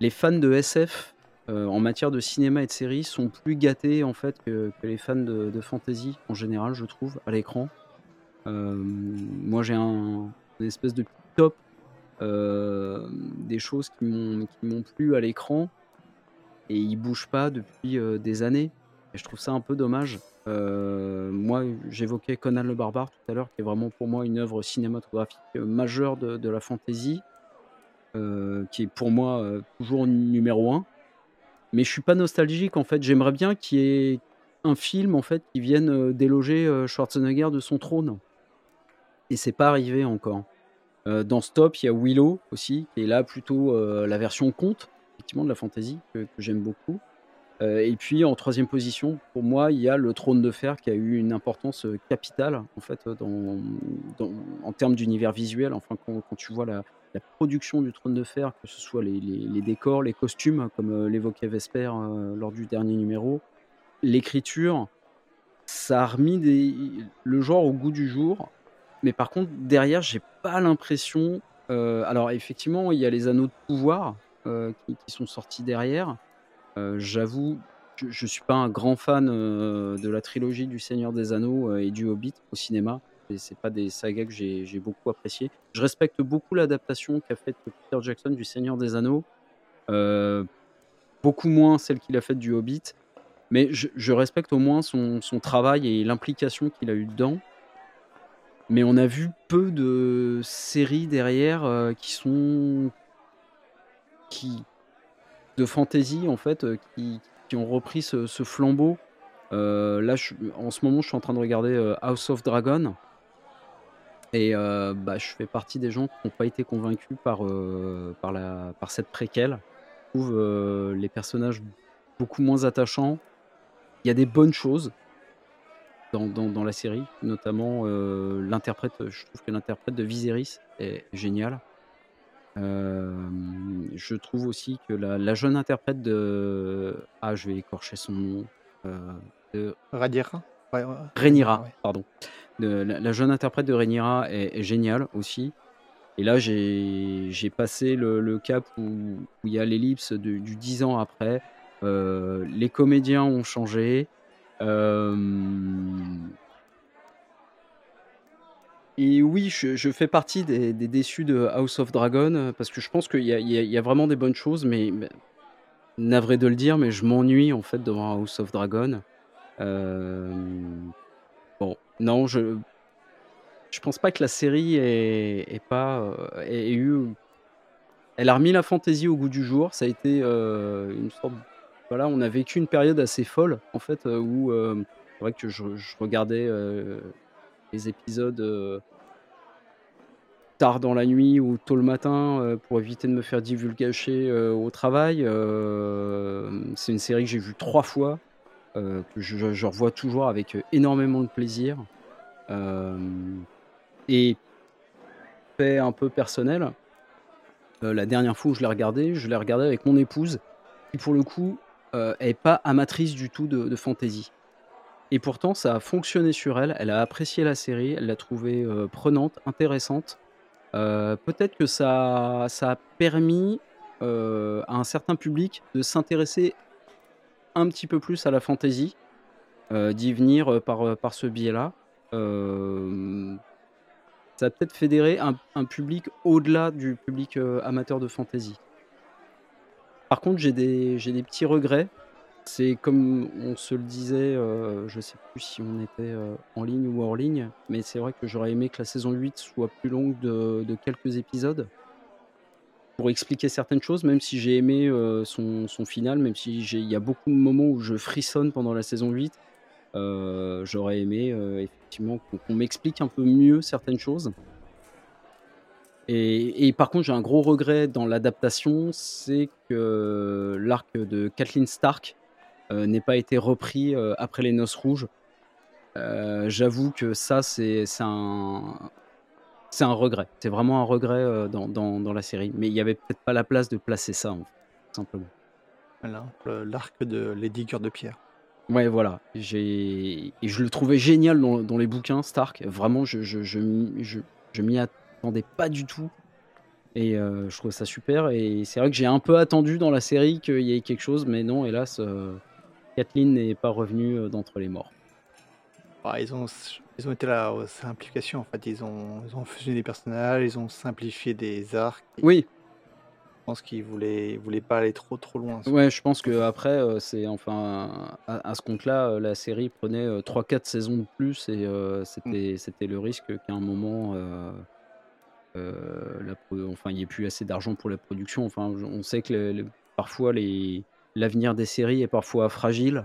les fans de SF euh, en matière de cinéma et de séries sont plus gâtés en fait que, les fans de, fantasy en général, je trouve, à l'écran. Euh, moi, j'ai un une espèce de top euh, des choses qui m'ont plu à l'écran et ils bougent pas depuis des années. Et je trouve ça un peu dommage. Moi, j'évoquais Conan le Barbare tout à l'heure, qui est vraiment pour moi une œuvre cinématographique majeure de, de la fantasy, qui est pour moi toujours numéro un. Mais je suis pas nostalgique en fait. J'aimerais bien qu'il y ait un film en fait qui vienne euh, déloger euh, Schwarzenegger de son trône. Et c'est pas arrivé encore. Euh, dans Stop, il y a Willow aussi, qui est là plutôt la version conte, effectivement, de la fantasy, que j'aime beaucoup. Euh, et puis en troisième position, pour moi, il y a le Trône de Fer qui a eu une importance euh, capitale en fait dans- en termes d'univers visuel. Enfin, quand, tu vois la, production du Trône de Fer, que ce soit les, décors, les costumes, comme euh, l'évoquait Vesper euh, lors du dernier numéro, l'écriture, ça a remis le genre au goût du jour. Mais par contre, derrière, j'ai pas l'impression. euh, alors, effectivement, il y a les anneaux de pouvoir euh, qui sont sortis derrière. Euh, J'avoue, je, je suis pas un grand fan euh, de la trilogie du Seigneur des Anneaux euh, et du Hobbit au cinéma. Et C'est pas des sagas que j'ai beaucoup apprécié. Je respecte beaucoup l'adaptation qu'a faite Peter Jackson du Seigneur des Anneaux. Beaucoup moins celle qu'il a faite du Hobbit. Mais je, respecte au moins son, travail et l'implication qu'il a eu dedans. Mais on a vu peu de séries derrière qui sont qui de fantasy en fait euh, qui, ont repris ce, flambeau. Euh, là, je- en ce moment, je suis en train de regarder euh, House of Dragon et bah, je fais partie des gens qui n'ont pas été convaincus par par la par cette préquelle. Je trouve les personnages beaucoup moins attachants. Il y a des bonnes choses dans, dans, la série, notamment l'interprète. Je trouve que l'interprète de Viserys est génial. Euh, je trouve aussi que la, la jeune interprète de ah je vais écorcher son nom euh, de ouais, Rhaenyra, ouais. pardon. De, la, la jeune interprète de Rhaenyra est, est géniale aussi. Et là, j'ai passé le, le cap où où il y a l'ellipse du, du 10 ans après. Euh, les comédiens ont changé. Euh, et oui, je, fais partie des, déçus de House of Dragon euh, parce que je pense qu'il y a, vraiment des bonnes choses, mais, navré de le dire, mais je m'ennuie en fait devant House of Dragon. Euh, bon, non, je je pense pas que la série ait, pas euh, ait eu. Elle a remis la fantaisie au goût du jour. Ça a été une sorte. Voilà, on a vécu une période assez folle en fait où c'est vrai que je, regardais les épisodes euh, tard dans la nuit ou tôt le matin euh, pour éviter de me faire divulgacher euh, au travail. C'est une série que j'ai vue trois fois, que je, revois toujours avec énormément de plaisir. et fait un peu personnel, la dernière fois où je l'ai regardé, je l'ai regardé avec mon épouse, qui pour le coup, est pas amatrice du tout de de fantasy et pourtant ça a fonctionné sur elle. Elle a apprécié la série, elle l'a trouvée, prenante, intéressante. peut-être que ça ça a permis, à un certain public de s'intéresser un petit peu plus à la fantasy, d'y venir, par, ce biais-là. ça a peut-être fédéré un public au-delà du public, amateur de fantasy. Par contre, j'ai des petits regrets. C'est comme on se le disait, je je sais plus si on était, en ligne ou hors ligne, mais c'est vrai que j'aurais aimé que la saison 8 soit plus longue de quelques épisodes pour expliquer certaines choses, même si j'ai aimé, son son final, même si il y a beaucoup de moments où je frissonne pendant la saison 8, j'aurais aimé, effectivement qu'on m'explique un peu mieux certaines choses. Et, par contre, j'ai un gros regret dans l'adaptation, c'est que l'arc de Kathleen Stark euh, n'ait pas été repris euh, après les Noces Rouges. Euh, j'avoue que ça, c'est un, c'est un regret. C'est vraiment un regret dans, dans, la série. Mais il n'y avait peut-être pas la place de placer ça, en simplement. Voilà, l'arc de Lady Cœur de Pierre. Ouais, voilà. Et je le trouvais génial dans, dans les bouquins, Stark. Vraiment, je, je, je, je m'y attendais pas du tout. Et euh, je trouve ça super. Et c'est vrai que j'ai un peu attendu dans la série qu'il y ait quelque chose, mais non, hélas, euh, Kathleen n'est pas revenue euh, d'entre les morts. Ah, ils, ont, ils ont été là aux simplifications en fait. Ils ont, ils ont fusionné des personnages, ils ont simplifié des arcs. Oui. Je pense qu'ils voulaient, voulaient pas aller trop trop loin. Ouais, je pense que après, c'est enfin à, ce compte-là, la série prenait 3-4 saisons de plus et c'était, mm. c'était le risque qu'à un moment euh, enfin, il n'y a plus assez d'argent pour la production. Enfin, on sait que parfois l'avenir des séries est parfois fragile.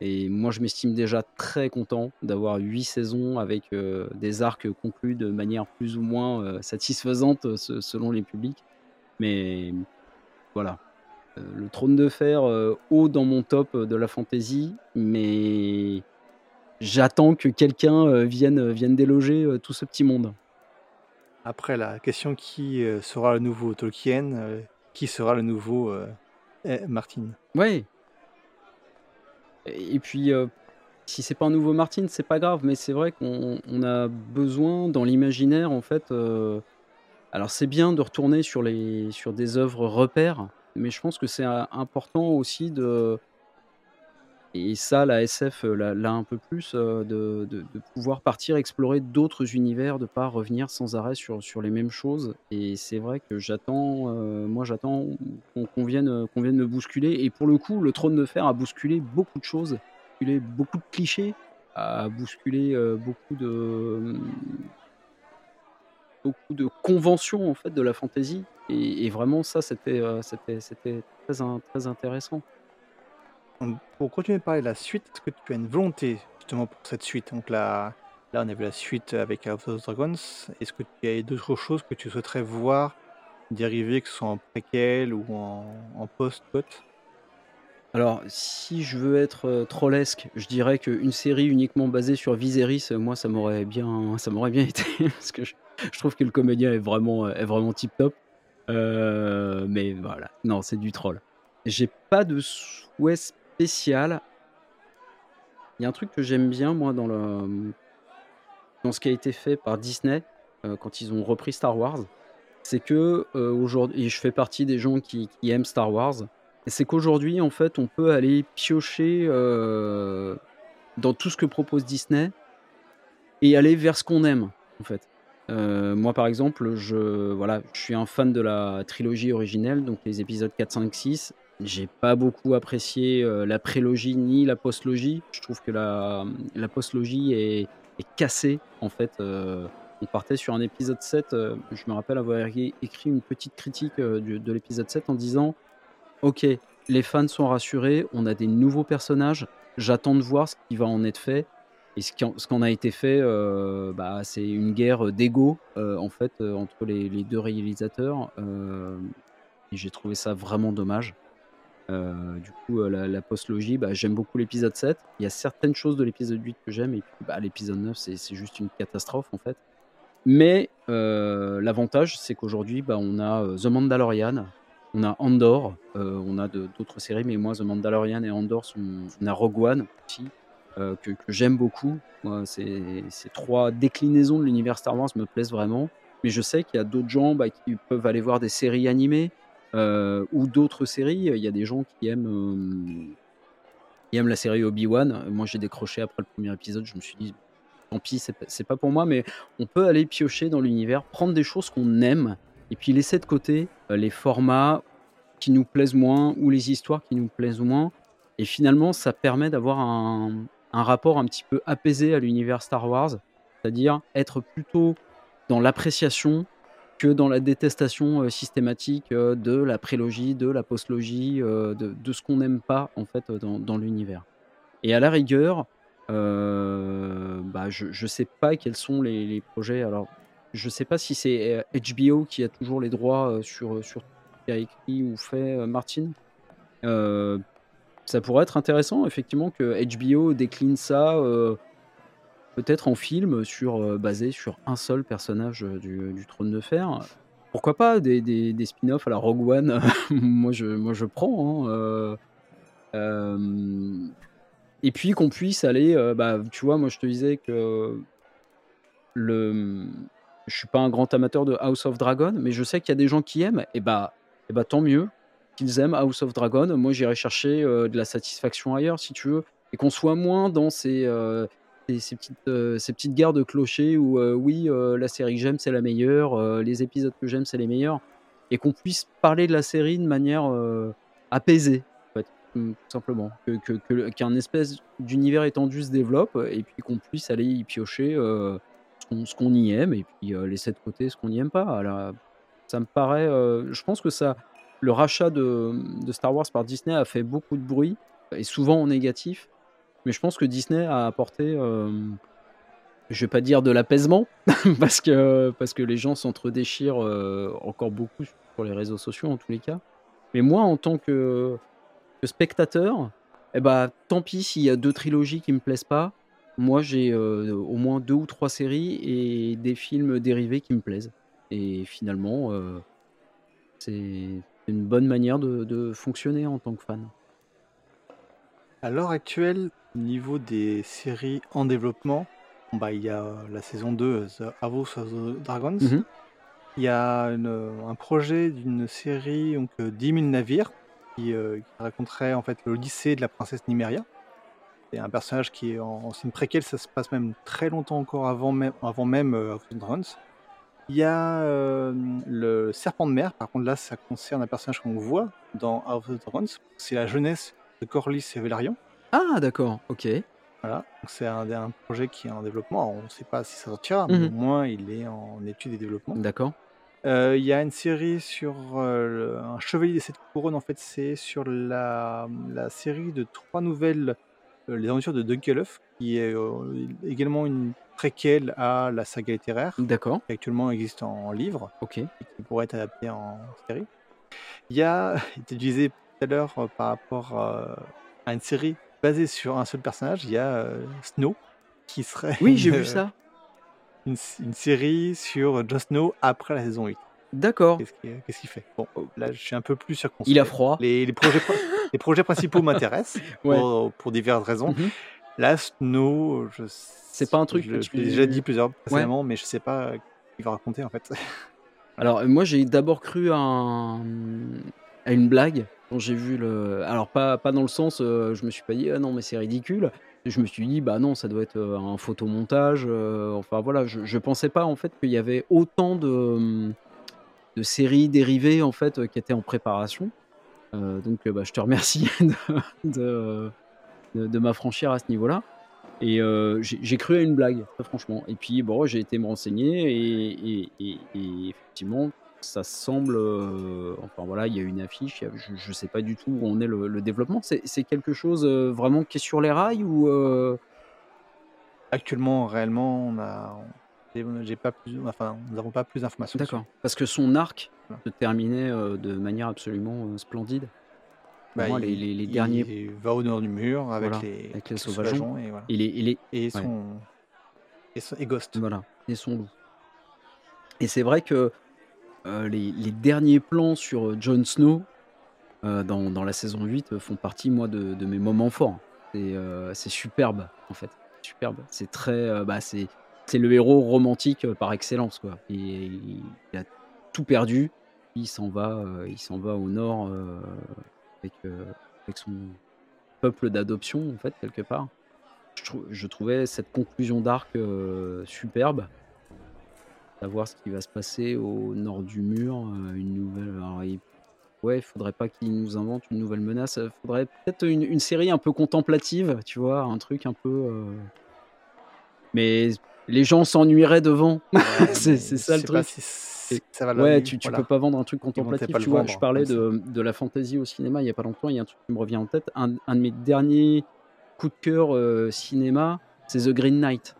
Et moi, je m'estime déjà très content d'avoir huit saisons avec euh, des arcs conclus de manière plus ou moins euh, satisfaisante selon les publics. Mais voilà, le trône de fer haut dans mon top de la fantasy, mais j'attends que quelqu'un vienne, vienne déloger tout ce petit monde. Après, la question qui euh, sera le nouveau Tolkien euh, Qui sera le nouveau euh, eh, Martin Ouais. Et puis, si c'est pas un nouveau Martin, c'est pas grave, mais c'est vrai qu'on a besoin dans l'imaginaire, en fait. alors, c'est bien de retourner sur, les, sur des œuvres repères, mais je pense que c'est important aussi de et ça, la SF l'a un peu plus, de, pouvoir partir explorer d'autres univers, de pas revenir sans arrêt sur, sur les mêmes choses. Et c'est vrai que j'attends, moi j'attends qu'on vienne, vienne me bousculer. Et pour le coup, le trône de fer a bousculé beaucoup de choses, bousculé beaucoup de clichés, a bousculé beaucoup de beaucoup de conventions en fait de la fantasy. Et, vraiment ça, c'était c'était c'était très, très intéressant. Pour continuer de parler de la suite, est-ce que tu as une volonté justement pour cette suite? Donc là, là, on a vu la suite avec House of Dragons. Est-ce que tu as d'autres choses que tu souhaiterais voir dériver, que ce soit en préquel ou en, post-pot Alors, si je veux être euh, trollesque, je dirais qu'une série uniquement basée sur Viserys, euh, moi, ça m'aurait bien, ça m'aurait bien été, parce que je, trouve que le comédien est vraiment, est vraiment tip top. Euh, mais voilà, non, c'est du troll. J'ai pas de souhait spécial. Il y a un truc que j'aime bien, moi, dans, le, ce qui a été fait par Disney euh, quand ils ont repris Star Wars. C'est que euh, aujourd'hui, je fais partie des gens qui, aiment Star Wars, c'est qu'aujourd'hui, en fait, on peut aller piocher euh, dans tout ce que propose Disney et aller vers ce qu'on aime, en fait. moi, par exemple, je, voilà, je suis un fan de la trilogie originelle, donc les épisodes 4, 5, 6. J'ai pas beaucoup apprécié euh, la prélogie ni la postlogie. Je trouve que la, postlogie est, est cassée en fait. Euh, on partait sur un épisode 7. Euh, je me rappelle avoir écrit une petite critique de, l'épisode 7 en disant Ok, les fans sont rassurés, on a des nouveaux personnages. J'attends de voir ce qui va en être fait. Et ce qu'en a été fait, bah, c'est une guerre d'ego en fait entre les, les deux réalisateurs. et j'ai trouvé ça vraiment dommage. Euh, du coup, euh, la, postlogie, bah, j'aime beaucoup l'épisode 7. Il y a certaines choses de l'épisode 8 que j'aime, et puis bah, l'épisode 9, c'est juste une catastrophe en fait. Mais euh, l'avantage, c'est qu'aujourd'hui, bah, on a The Mandalorian, on a Andor, on a d'autres séries, mais moi, The Mandalorian et Andor, on a Rogue One aussi, que, j'aime beaucoup. Moi, ces, trois déclinaisons de l'univers Star Wars me plaisent vraiment. Mais je sais qu'il y a d'autres gens bah, qui peuvent aller voir des séries animées ou d'autres séries. Il y a des gens qui aiment, euh, aiment la série Obi-Wan. Moi, j'ai décroché après le premier épisode. Je me suis dit, tant pis, c'est pas, pour moi. Mais on peut aller piocher dans l'univers, prendre des choses qu'on aime et puis laisser de côté euh, les formats qui nous plaisent moins ou les histoires qui nous plaisent moins. Et finalement, ça permet d'avoir un rapport un petit peu apaisé à l'univers Star Wars, c'est-à-dire être plutôt dans l'appréciation que dans la détestation euh, systématique euh, de la prélogie, de la postlogie, euh, de, ce qu'on n'aime pas en fait dans, l'univers. Et à la rigueur, bah, je ne sais pas quels sont les, projets. Alors, je ne sais pas si c'est HBO qui a toujours les droits sur, sur ce qu'a écrit ou fait Martin. Ça pourrait être intéressant, effectivement, que HBO décline ça peut-être en film sur, euh, basé sur un seul personnage euh, du, du Trône de Fer. Pourquoi pas des, spin-offs à la Rogue One? Moi, je, moi, je prends. hein, euh, euh, et puis qu'on puisse aller, euh, bah, tu vois, moi je te disais que le, je suis pas un grand amateur de House of Dragon, mais je sais qu'il y a des gens qui aiment, et bah, et bah tant mieux qu'ils aiment House of Dragon. Moi j'irai chercher euh, de la satisfaction ailleurs si tu veux, et qu'on soit moins dans ces, euh, ces, petites, euh, ces petites guerres de clochers où euh, oui, euh, la série que j'aime c'est la meilleure, les épisodes que j'aime c'est les meilleurs, et qu'on puisse parler de la série de manière apaisée, en fait, tout simplement. Que, que- que- Qu'un espèce d'univers étendu se développe et puis qu'on puisse aller y piocher ce qu'on- qu'on y aime et puis laisser de côté ce qu'on n'y aime pas. Alors, ça me paraît. je pense que ça, le rachat de, de Star Wars par Disney a fait beaucoup de bruit et souvent en négatif. Mais je pense que Disney a apporté, euh, je vais pas dire de l'apaisement, parce que, parce que les gens s'entre-déchirent euh, encore beaucoup sur les réseaux sociaux en tous les cas. Mais moi, en tant que, spectateur, eh ben, tant pis s'il y a deux trilogies qui me plaisent pas. Moi, j'ai euh, au moins deux ou trois séries et des films dérivés qui me plaisent. Et finalement, euh, c'est une bonne manière de fonctionner en tant que fan. À l'heure actuelle, au niveau des séries en développement, bon, bah, il y a la saison 2, The House of the Dragons. Mhm. Il y a une- un projet d'une série, donc euh, 10 000 navires, qui, euh, qui raconterait en fait l'Odyssée de la princesse Nymeria. C'est un personnage qui est en, c'est une préquelle, ça se passe même très longtemps encore avant même, avant même euh, House of Dragons. Il y a euh, le serpent de mer, par contre là ça concerne un personnage qu'on voit dans House of Dragons. C'est la jeunesse de Corlys et Velaryon. Ah, d'accord, ok. Voilà, c'est un, un projet qui est en développement. On ne sait pas si ça sortira, mais Mhm. au moins il est en étude et développement. D'accord. Euh, Il y a une série sur euh, le- un chevalier des sept couronnes. En fait, c'est sur la, la série de trois nouvelles, euh, Les aventures de Dunkelhoff, qui est également une préquelle à la saga littéraire, D'accord, qui actuellement existe en, livre ok. et qui pourrait être adaptée en série. Il y a, disais tout à l'heure euh, par rapport euh, à une série basée sur un seul personnage, il y a euh, Snow, qui serait Oui, j'ai vu ça. une, une série sur Jon Snow après la saison 8. D'accord. Qu'est-ce qu'il fait? Bon, là, je suis un peu plus circonspect. Il a froid. Les, les projets, pr- les projets principaux m'intéressent Ouais. pour, pour diverses raisons. Mhm. Là, Snow, je C'est pas un truc Je, que je l'ai déjà dit plusieurs précédemment, mais je sais pas qu'il va raconter en fait. Alors, moi, j'ai d'abord cru à, un- à une blague quand j'ai vu le. Alors, pas, pas dans le sens, euh, je me suis pas dit, ah non, mais c'est ridicule. Je me suis dit, bah non, ça doit être euh, un photomontage. euh, enfin, voilà, je, je pensais pas en fait qu'il y avait autant de, de séries dérivées en fait euh, qui étaient en préparation. Donc, bah, je te remercie de, de, m'affranchir à ce niveau-là. Et j'ai cru à une blague, très franchement. Et puis, bon, j'ai été me renseigner et- et- et effectivement, ça semble. euh, enfin, voilà, il y a une affiche. il a- je ne sais pas du tout où en est le, le développement. C'est quelque chose euh, vraiment qui est sur les rails ou. euh, Actuellement, réellement, on a, on- j'ai pas plus, enfin, nous n'avons pas plus d'informations. D'accord. Parce que son arc Voilà. se terminait de manière absolument splendide. Bah, moi, les, les, derniers. Il va au nord du mur avec les, avec les sauvageons et, et, les, et, les... et, son... et, son... et Ghost. Voilà, et son loup. Et c'est vrai que euh, les, derniers plans sur euh, Jon Snow euh, dans, la saison 8 font partie, moi, de, mes moments forts. C'est superbe, en fait. Superbe. C'est très. bah, c'est le héros romantique par excellence, quoi. Il a tout perdu. Il s'en va, va au nord avec, son peuple d'adoption, en fait, quelque part. Je, trouvais cette conclusion d'arc superbe. Savoir ce qui va se passer au nord du mur, euh, une nouvelle. Alors, il... Ouais, faudrait pas qu'il nous invente une nouvelle menace. Il faudrait peut-être une, série un peu contemplative, tu vois, un truc un peu. Mais les gens s'ennuieraient devant. c'est ça le truc ouais, tu, tu peux pas vendre un truc contemplatif. Tu vois, je parlais de, de, la fantasy au cinéma il y a pas longtemps. Il y a un truc qui me revient en tête. Un, un de mes derniers coups de cœur euh, cinéma, c'est The Green Knight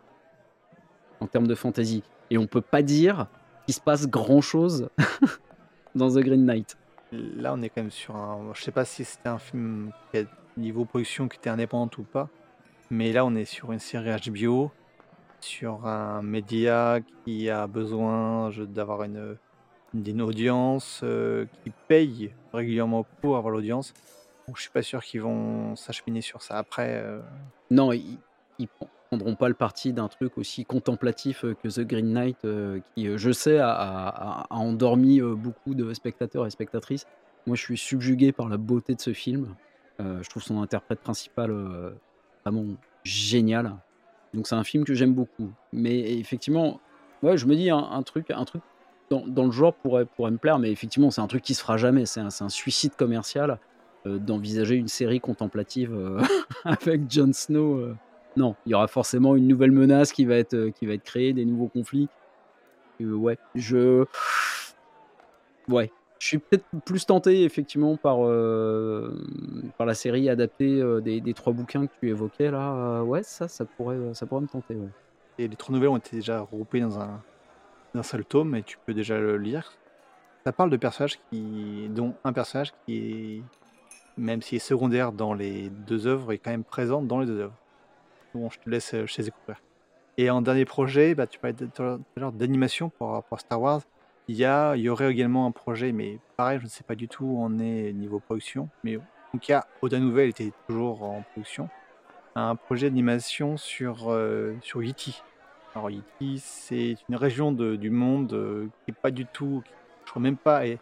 en termes de fantasy. Et on peut pas dire qu'il se passe grand chose dans The Green Knight. Là, on est quand même sur un. Je sais pas si c'était un film qui a niveau production qui était indépendant ou pas, mais là, on est sur une série HBO sur un média qui a besoin d'avoir une, une, audience, euh, qui paye régulièrement pour avoir l'audience. Je suis pas sûr qu'ils vont s'acheminer sur ça après. Euh. Non, ils, ils prendront pas le parti d'un truc aussi contemplatif que The Green Knight, euh, qui, je sais, a, endormi beaucoup de spectateurs et spectatrices. Moi, je suis subjugué par la beauté de ce film. je trouve son interprète principal vraiment génial. Donc c'est un film que j'aime beaucoup. Mais effectivement, ouais, je me dis un, truc, un truc dans, le genre pourrait, pourrait me plaire, mais effectivement, c'est un truc qui se fera jamais. C'est un, suicide commercial euh, d'envisager une série contemplative euh, avec Jon Snow. Euh. Non, il y aura forcément une nouvelle menace qui va être, qui va être créée, des nouveaux conflits. ouais, je. Ouais, je suis peut-être plus tenté effectivement par, euh, par la série adaptée euh, des, des, trois bouquins que tu évoquais là. Euh, ouais, ça, ça pourrait, ça pourrait me tenter. Et les trois nouvelles ont été déjà regroupées dans un, un seul tome et tu peux déjà le lire. Ça parle de personnages qui, dont un personnage qui est, même s'il est secondaire dans les deux œuvres, est quand même présent dans les deux œuvres. Je te laisse chez découvrir. Et en dernier projet, bah, tu parlais d'animation pour rapport à Star Wars. Il y a il y aurait également un projet, mais pareil, je ne sais pas du tout où on est niveau production, mais en tout cas, Oda Nouvelle était toujours en production. Un projet d'animation sur, euh, sur Yiti. Alors Yiti, c'est une région du monde euh, qui est pas du tout, je crois même pas, est,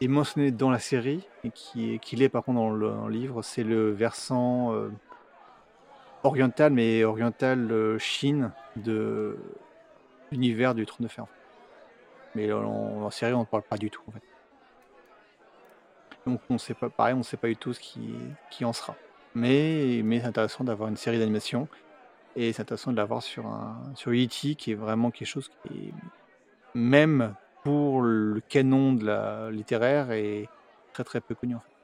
est mentionné dans la série, et qui qui l'est par contre dans le, livre. C'est le versant euh, oriental, mais oriental Chine de l'univers du Trône de Fer. Mais en, série, on ne parle pas du tout, en fait. Donc, on sait pas, pareil, on ne sait pas du tout ce qui, qui en sera. Mais, mais c'est intéressant d'avoir une série d'animation. Et c'est intéressant de l'avoir sur, un, sur E.T., qui est vraiment quelque chose qui est, même pour le canon de la littéraire, est très très peu connu, en fait.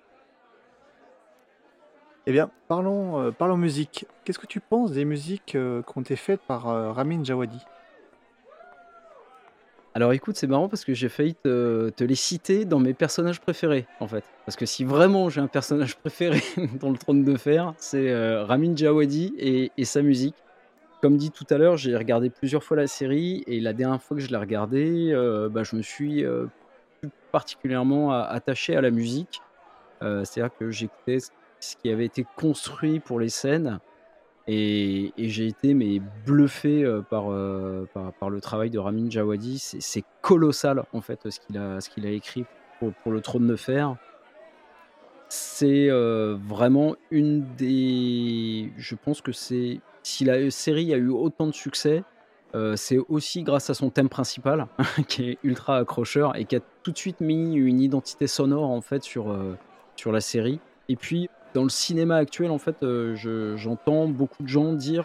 Eh bien, parlons, euh, parlons musique. Qu'est-ce que tu penses des musiques euh, qui ont été faites par euh, Ramin Djawadi? Alors écoute, c'est marrant parce que j'ai failli te, les citer dans mes personnages préférés, en fait. Parce que si vraiment j'ai un personnage préféré dans le trône de fer, c'est euh, Ramin Djawadi et, sa musique. Comme dit tout à l'heure, j'ai regardé plusieurs fois la série et la dernière fois que je l'ai regardée, bah, je me suis plus particulièrement attaché à la musique. C'est-à-dire que j'écoutais ce qui avait été construit pour les scènes et, j'ai été mais bluffé euh, par, euh, par, par, le travail de Ramin Djawadi. C'est colossal en fait ce qu'il a, qu'il a écrit pour, pour, le trône de fer. C'est euh, vraiment une des. Je pense que c'est. Si la série a eu autant de succès, c'est aussi grâce à son thème principal qui est ultra accrocheur et qui a tout de suite mis une identité sonore en fait sur, sur la série. Et puis dans le cinéma actuel, en fait, euh, j'entends beaucoup de gens dire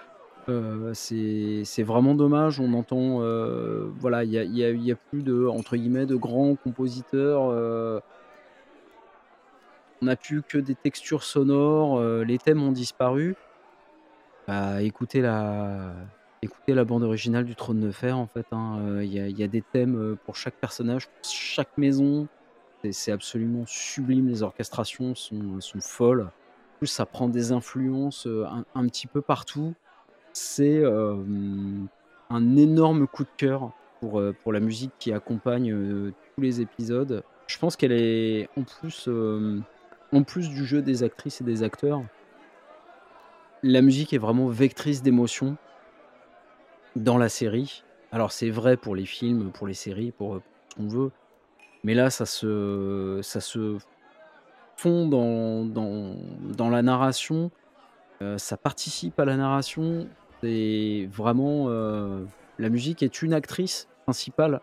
euh, c'est vraiment dommage. On entend, euh, voilà, il n'y a, y a, plus de entre guillemets de grands compositeurs. on n'a plus que des textures sonores. les thèmes ont disparu. Bah, écoutez la, écoutez la bande originale du Trône de Fer. En fait, hein, il a, y, a, des thèmes pour chaque personnage, pour chaque maison. C'est absolument sublime, les orchestrations sont, sont folles. En plus, ça prend des influences un, petit peu partout. C'est un énorme coup de cœur pour, pour la musique qui accompagne tous les épisodes. Je pense qu'elle est en plus, en plus du jeu des actrices et des acteurs, la musique est vraiment vectrice d'émotion dans la série. Alors c'est vrai pour les films, pour les séries, pour, ce qu'on veut, mais là ça se, ça se fond dans, dans, la narration, euh, ça participe à la narration. C'est vraiment euh, la musique est une actrice principale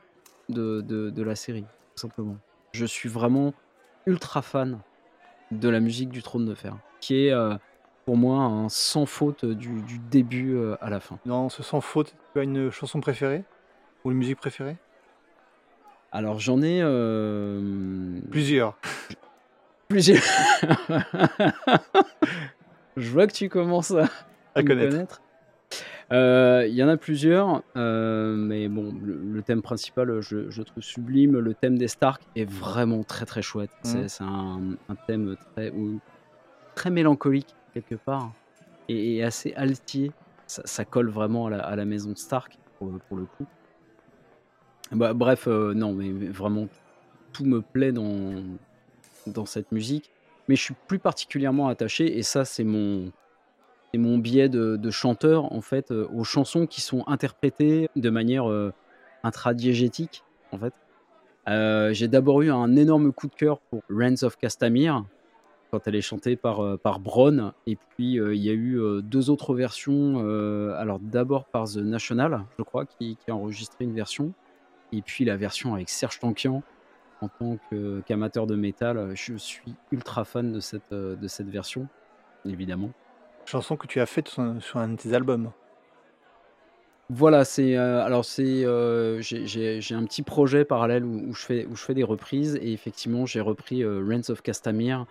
de, de, la série, tout simplement. Je suis vraiment ultra fan de la musique du Trône de Fer, qui est euh, pour moi un sans faute du, du début à la fin. Non, ce sans faute, tu as une chanson préférée? Ou une musique préférée? Alors j'en ai plusieurs. Plusieurs. Je vois que tu commences à, à connaître. Euh, il y en a plusieurs, euh, mais bon, le, thème principal, je, je, trouve sublime. Le thème des Stark est vraiment très très chouette. C'est mmh. un, thème très, très mélancolique quelque part et, assez altier. Ça, colle vraiment à la, maison Stark pour, le coup. Bah, bref, euh, non, mais vraiment tout me plaît dans, dans cette musique, mais je suis plus particulièrement attaché, et ça c'est mon, mon biais de, chanteur en fait, euh, aux chansons qui sont interprétées de manière euh, intradiégétique en fait. Euh, j'ai d'abord eu un énorme coup de cœur pour Reigns of Castamere quand elle est chantée par, par et puis il y a eu deux autres versions. alors d'abord par The National, je crois, qui, qui, a enregistré une version, et puis la version avec Serge Tankian en tant qu'amateur de métal, je suis ultra fan de cette, euh, de cette version, évidemment. Chanson que tu as faite sur, un de tes albums. Voilà, c'est euh, alors c'est euh, j'ai un petit projet parallèle où, je fais où je fais des reprises et effectivement j'ai repris euh, of Castamere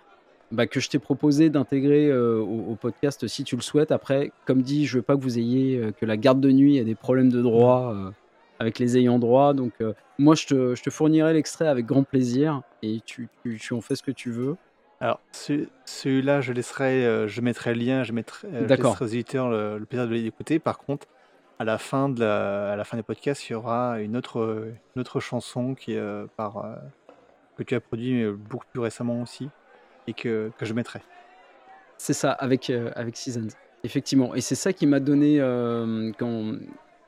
bah, que je t'ai proposé d'intégrer au, podcast si tu le souhaites. Après, comme dit, je veux pas que vous ayez que la garde de nuit ait des problèmes de droit avec les ayants droit. Donc, euh, moi, je te, je te fournirai l'extrait avec grand plaisir et tu, tu, en fais ce que tu veux. Alors, celui-là, je laisserai, euh, je mettrai le lien, je mettrai, euh, aux éditeurs le, plaisir de l'écouter. Par contre, à la fin de la, à la fin des podcasts, il y aura une autre, une autre chanson qui par que tu as produit beaucoup plus récemment aussi et que, que je mettrai. C'est ça, avec, avec Seasons. Effectivement. Et c'est ça qui m'a donné, quand,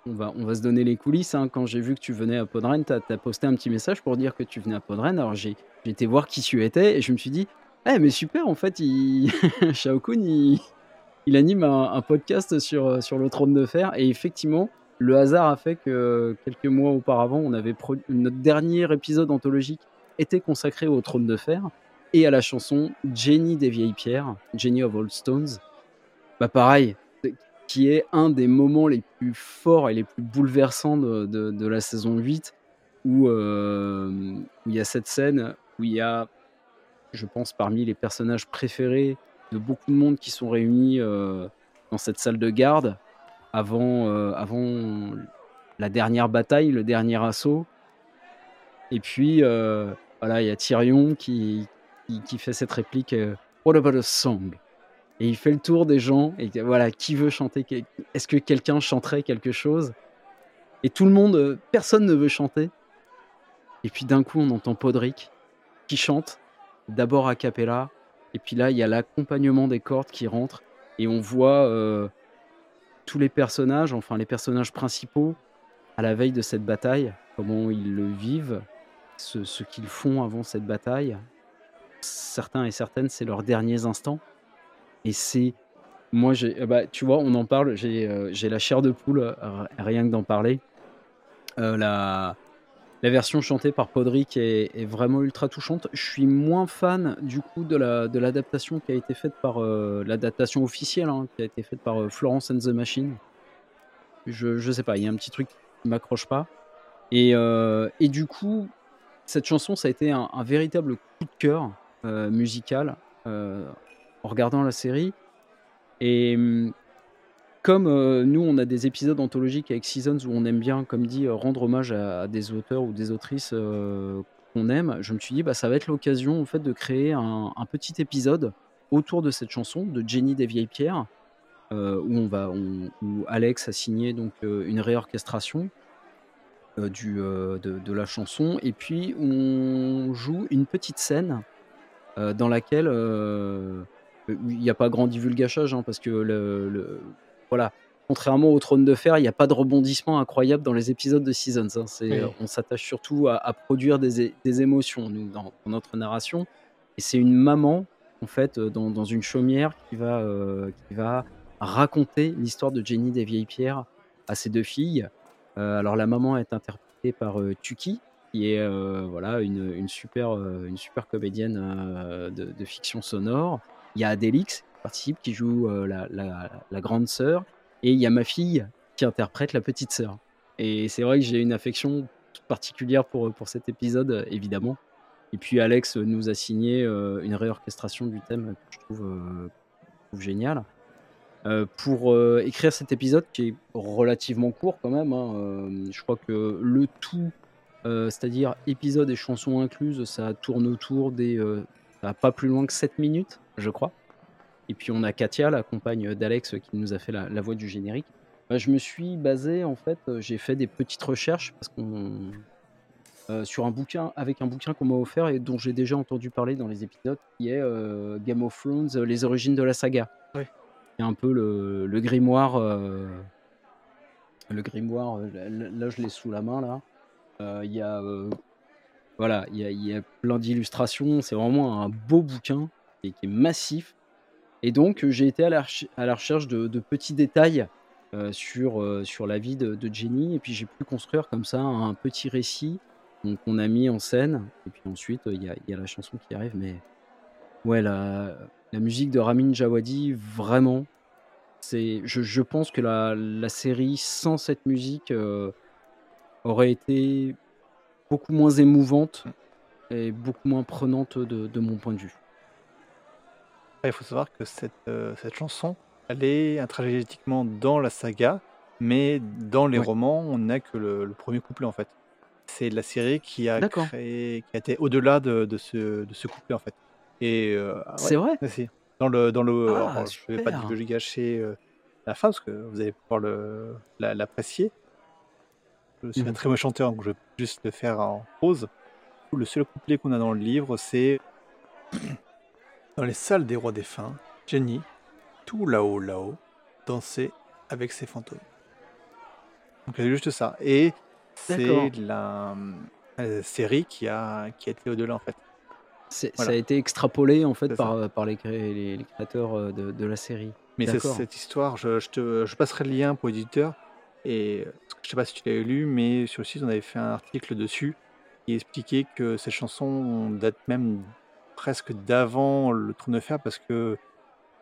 on va, on va se donner les coulisses. Hein. Quand j'ai vu que tu venais à Podren, tu as, posté un petit message pour dire que tu venais à Podren. Alors j'ai été voir qui tu étais et je me suis dit, eh, mais super, en fait. Shao Kun, il, anime un, podcast sur, sur le trône de fer. Et effectivement, le hasard a fait que quelques mois auparavant, on avait notre dernier épisode anthologique était consacré au trône de fer et à la chanson Jenny des vieilles pierres, Jenny of Old Stones. Bah pareil, qui est un des moments les plus forts et les plus bouleversants de, la saison 8, euh, où, il y a cette scène où il y a, je pense, parmi les personnages préférés de beaucoup de monde qui sont réunis euh, dans cette salle de garde avant, euh, avant la dernière bataille, le dernier assaut. Et puis, voilà, il y a Tyrion qui, qui fait cette réplique What about a song? Et il fait le tour des gens et voilà qui veut chanter est-ce que quelqu'un chanterait quelque chose? Et tout le monde euh, personne ne veut chanter. Et puis d'un coup on entend Podrick qui chante d'abord a cappella et puis là il y a l'accompagnement des cordes qui rentrent et on voit euh, tous les personnages enfin les personnages principaux à la veille de cette bataille comment ils le vivent ce, ce qu'ils font avant cette bataille. Certains et certaines c'est leurs derniers instants et c'est. Moi, euh, bah, tu vois, on en parle, j'ai, euh, la chair de poule, euh, rien que d'en parler. la, version chantée par Podrick est, vraiment ultra touchante. Je suis moins fan du coup de, la, de l'adaptation qui a été faite par l'adaptation officielle hein, qui a été faite par Florence and the Machine. Je, je sais pas, il y a un petit truc qui m'accroche pas. Et, du coup, cette chanson, ça a été un véritable coup de cœur musical en regardant la série. Et mm, comme euh, nous, on a des épisodes anthologiques avec Seasons où on aime bien, comme dit, euh, rendre hommage à, des auteurs ou des autrices euh, qu'on aime, je me suis dit, bah, ça va être l'occasion en fait de créer un, petit épisode autour de cette chanson de Jenny des Vieilles Pierres, où on va, où Alex a signé donc une réorchestration du, de, la chanson, et puis on joue une petite scène dans laquelle il n'y a pas grand divulgachage, hein, parce que le, le- voilà, contrairement au Trône de Fer, il n'y a pas de rebondissement incroyable dans les épisodes de Seasons. hein. Oui. euh, On s'attache surtout à, à produire des, émotions nous, dans, dans notre narration. Et c'est une maman, en fait, euh, dans, dans une chaumière qui va, euh, qui va raconter l'histoire de Jenny des Vieilles Pierres à ses deux filles. Euh, alors la maman est interprétée par euh, Tuki, qui est euh, voilà une, une super euh, une super comédienne euh, de, de fiction sonore. Il y a Adélix qui participe, qui joue euh, la, grande sœur, et il y a ma fille qui interprète la petite sœur. Et c'est vrai que j'ai une affection particulière pour pour cet épisode, euh, évidemment. Et puis Alex nous a signé euh, une réorchestration du thème que je trouve, euh, que je trouve génial. Euh, pour euh, écrire cet épisode qui est relativement court quand même. hein, euh, je crois que le tout, euh, c'est-à-dire épisode et chansons incluses, ça tourne autour des. euh, pas plus loin que 7 minutes, je crois. Et puis on a Katia, la compagne d'Alex, qui nous a fait la, la voix du générique. Bah, je me suis basé, en fait, euh, j'ai fait des petites recherches parce qu'on. euh, sur un bouquin, avec un bouquin qu'on m'a offert et dont j'ai déjà entendu parler dans les épisodes, qui est euh, Game of Thrones, euh, les origines de la saga. Oui. C'est un peu le, le grimoire. le grimoire, là, je l'ai sous la main là. Il y a voilà, il y y a plein d'illustrations. C'est vraiment un beau bouquin qui est massif. Et donc euh, j'ai été à la, à recherche de, petits détails euh, sur, euh, sur la vie de, Jenny et puis j'ai pu construire comme ça un petit récit qu'on a mis en scène. Et puis ensuite il y, a, la chanson qui arrive. Mais ouais, la, la musique de Ramin Djawadi, vraiment, c'est, je, je pense que la, la série sans cette musique aurait été beaucoup moins émouvante et beaucoup moins prenante de mon point de vue. Après, il faut savoir que cette, euh, cette chanson, elle est intragétiquement dans la saga, mais dans les Ouais. romans, on n'a que le, le premier couplet en fait. C'est la série qui a créé, qui a été au-delà de, de ce, de ce couplet en fait. Et euh, ah ouais, C'est vrai ouais, si. Dans le, dans le, Ah, alors, je vais pas divulgacher euh, la fin parce que vous allez pouvoir le, la- l'apprécier. Je suis un Mhm. très mauvais chanteur, donc je vais juste le faire en pause. Le seul couplet qu'on a dans le livre, c'est dans les salles des rois défunts, Jenny, tout là-haut, là-haut, dansait avec ses fantômes. Donc c'est juste ça. Et c'est la euh, série qui a, qui a été au-delà en fait. Voilà. Ça a été extrapolé en fait par, euh, par les, cré- les- les créateurs euh, de, de la série. Mais cette histoire, je, je te, je passerai le lien pour l'éditeur. Et je sais pas si tu l'avais lu, mais sur le site, on avait fait un article dessus qui expliquait que ces chansons datent même presque d'avant le Trône de Fer parce que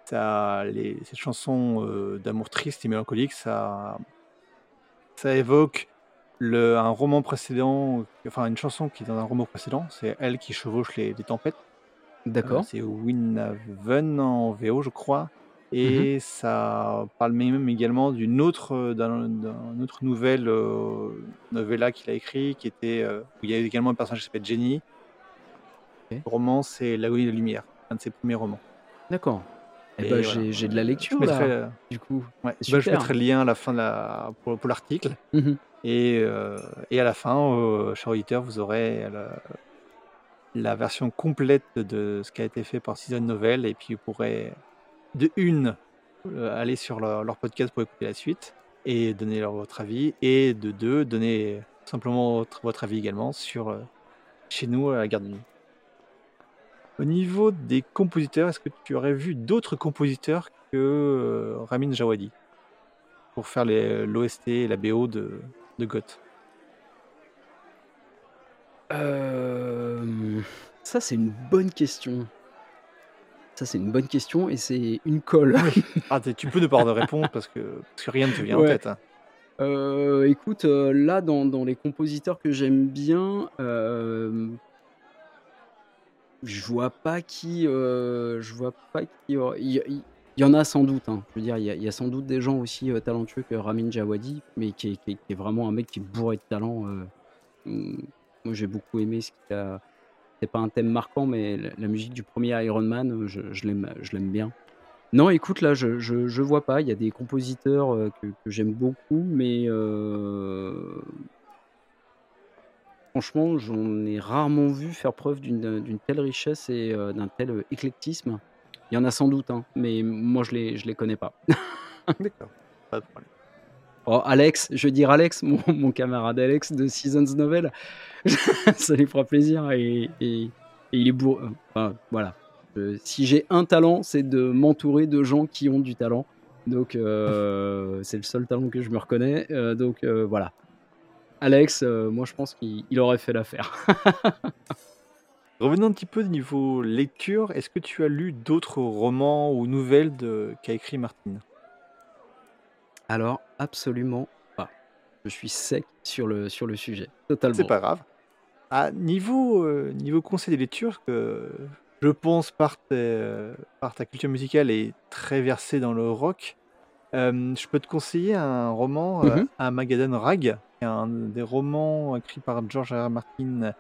ça, les, ces chansons euh, d'amour triste et mélancolique, ça, ça évoque le, un roman précédent, enfin une chanson qui est dans un roman précédent, c'est elle qui chevauche les, les tempêtes. Euh, D'accord. c'est Winhaven en VO, je crois. Et ça parle même également d'une autre, euh, d'un, autre nouvelle euh, novella qu'il a écrit, qui était, euh, où il y a également un personnage qui s'appelle Jenny. Le roman, c'est L'agonie de la lumière, un de ses premiers romans. D'accord. Eh Et ben, voilà. j'ai de la Je lecture mettrai, là, euh, du coup. ouais, bah, je mettrai le lien à la fin de la, pour, pour l'article. Mhm. Et, euh, et à la fin, euh, cher auditeur, vous aurez la, la version complète de ce qui a été fait par Season Novel. Et puis vous pourrez, de une, euh, aller sur leur, leur podcast pour écouter la suite et donner leur, votre avis. Et de deux, donner simplement votre, votre avis également sur chez nous à la garde de nuit. Au niveau des compositeurs, est-ce que tu aurais vu d'autres compositeurs que euh, Ramin Djawadi pour faire l'OST et la BO de, de Goth? Euh, ça, c'est une bonne question. Ça, c'est une bonne question et c'est une colle. Ah, tu peux ne pas avoir de réponse parce que, parce que rien ne te vient en tête. hein. Euh, écoute, euh, là, dans, dans les compositeurs que j'aime bien, euh, je vois pas qui. euh, je vois pas qui. Il y, en a sans doute. hein. Je veux dire, il y, a- sans doute des gens aussi euh, talentueux que Ramin Djawadi, mais qui est, vraiment un mec qui est bourré de talent. euh, moi j'ai beaucoup aimé ce qu'il a. C'est pas un thème marquant, mais la, musique du premier Iron Man, je, je l'aime bien. Non, écoute, là, je, je, vois pas. Il y a des compositeurs que, j'aime beaucoup, mais franchement, j'en ai rarement vu faire preuve d'une telle richesse et euh, d'un tel éclectisme. Il y en a sans doute, hein, mais moi, je les, je les connais pas. D'accord, pas de problème. Oh, Alex, je veux dire Alex, mon, camarade Alex de Seasons Novel, ça lui fera plaisir et, et, il est beau. Enfin, voilà, euh, si j'ai un talent, c'est de m'entourer de gens qui ont du talent. Donc, euh, c'est le seul talent que je me reconnais. Euh, donc, voilà. Alex, moi, je pense qu'il aurait fait l'affaire. Revenons un petit peu au niveau lecture. Est-ce que tu as lu d'autres romans ou nouvelles qu'a écrit Martine? Alors, absolument pas. Je suis sec sur le, sur le sujet. Totalement. C'est pas grave. À niveau, niveau conseil de lecture, que je pense, par, par ta culture musicale et très versée dans le rock, euh, je peux te conseiller un roman, euh, mmh Rag, un des romans écrits par George R. Martin,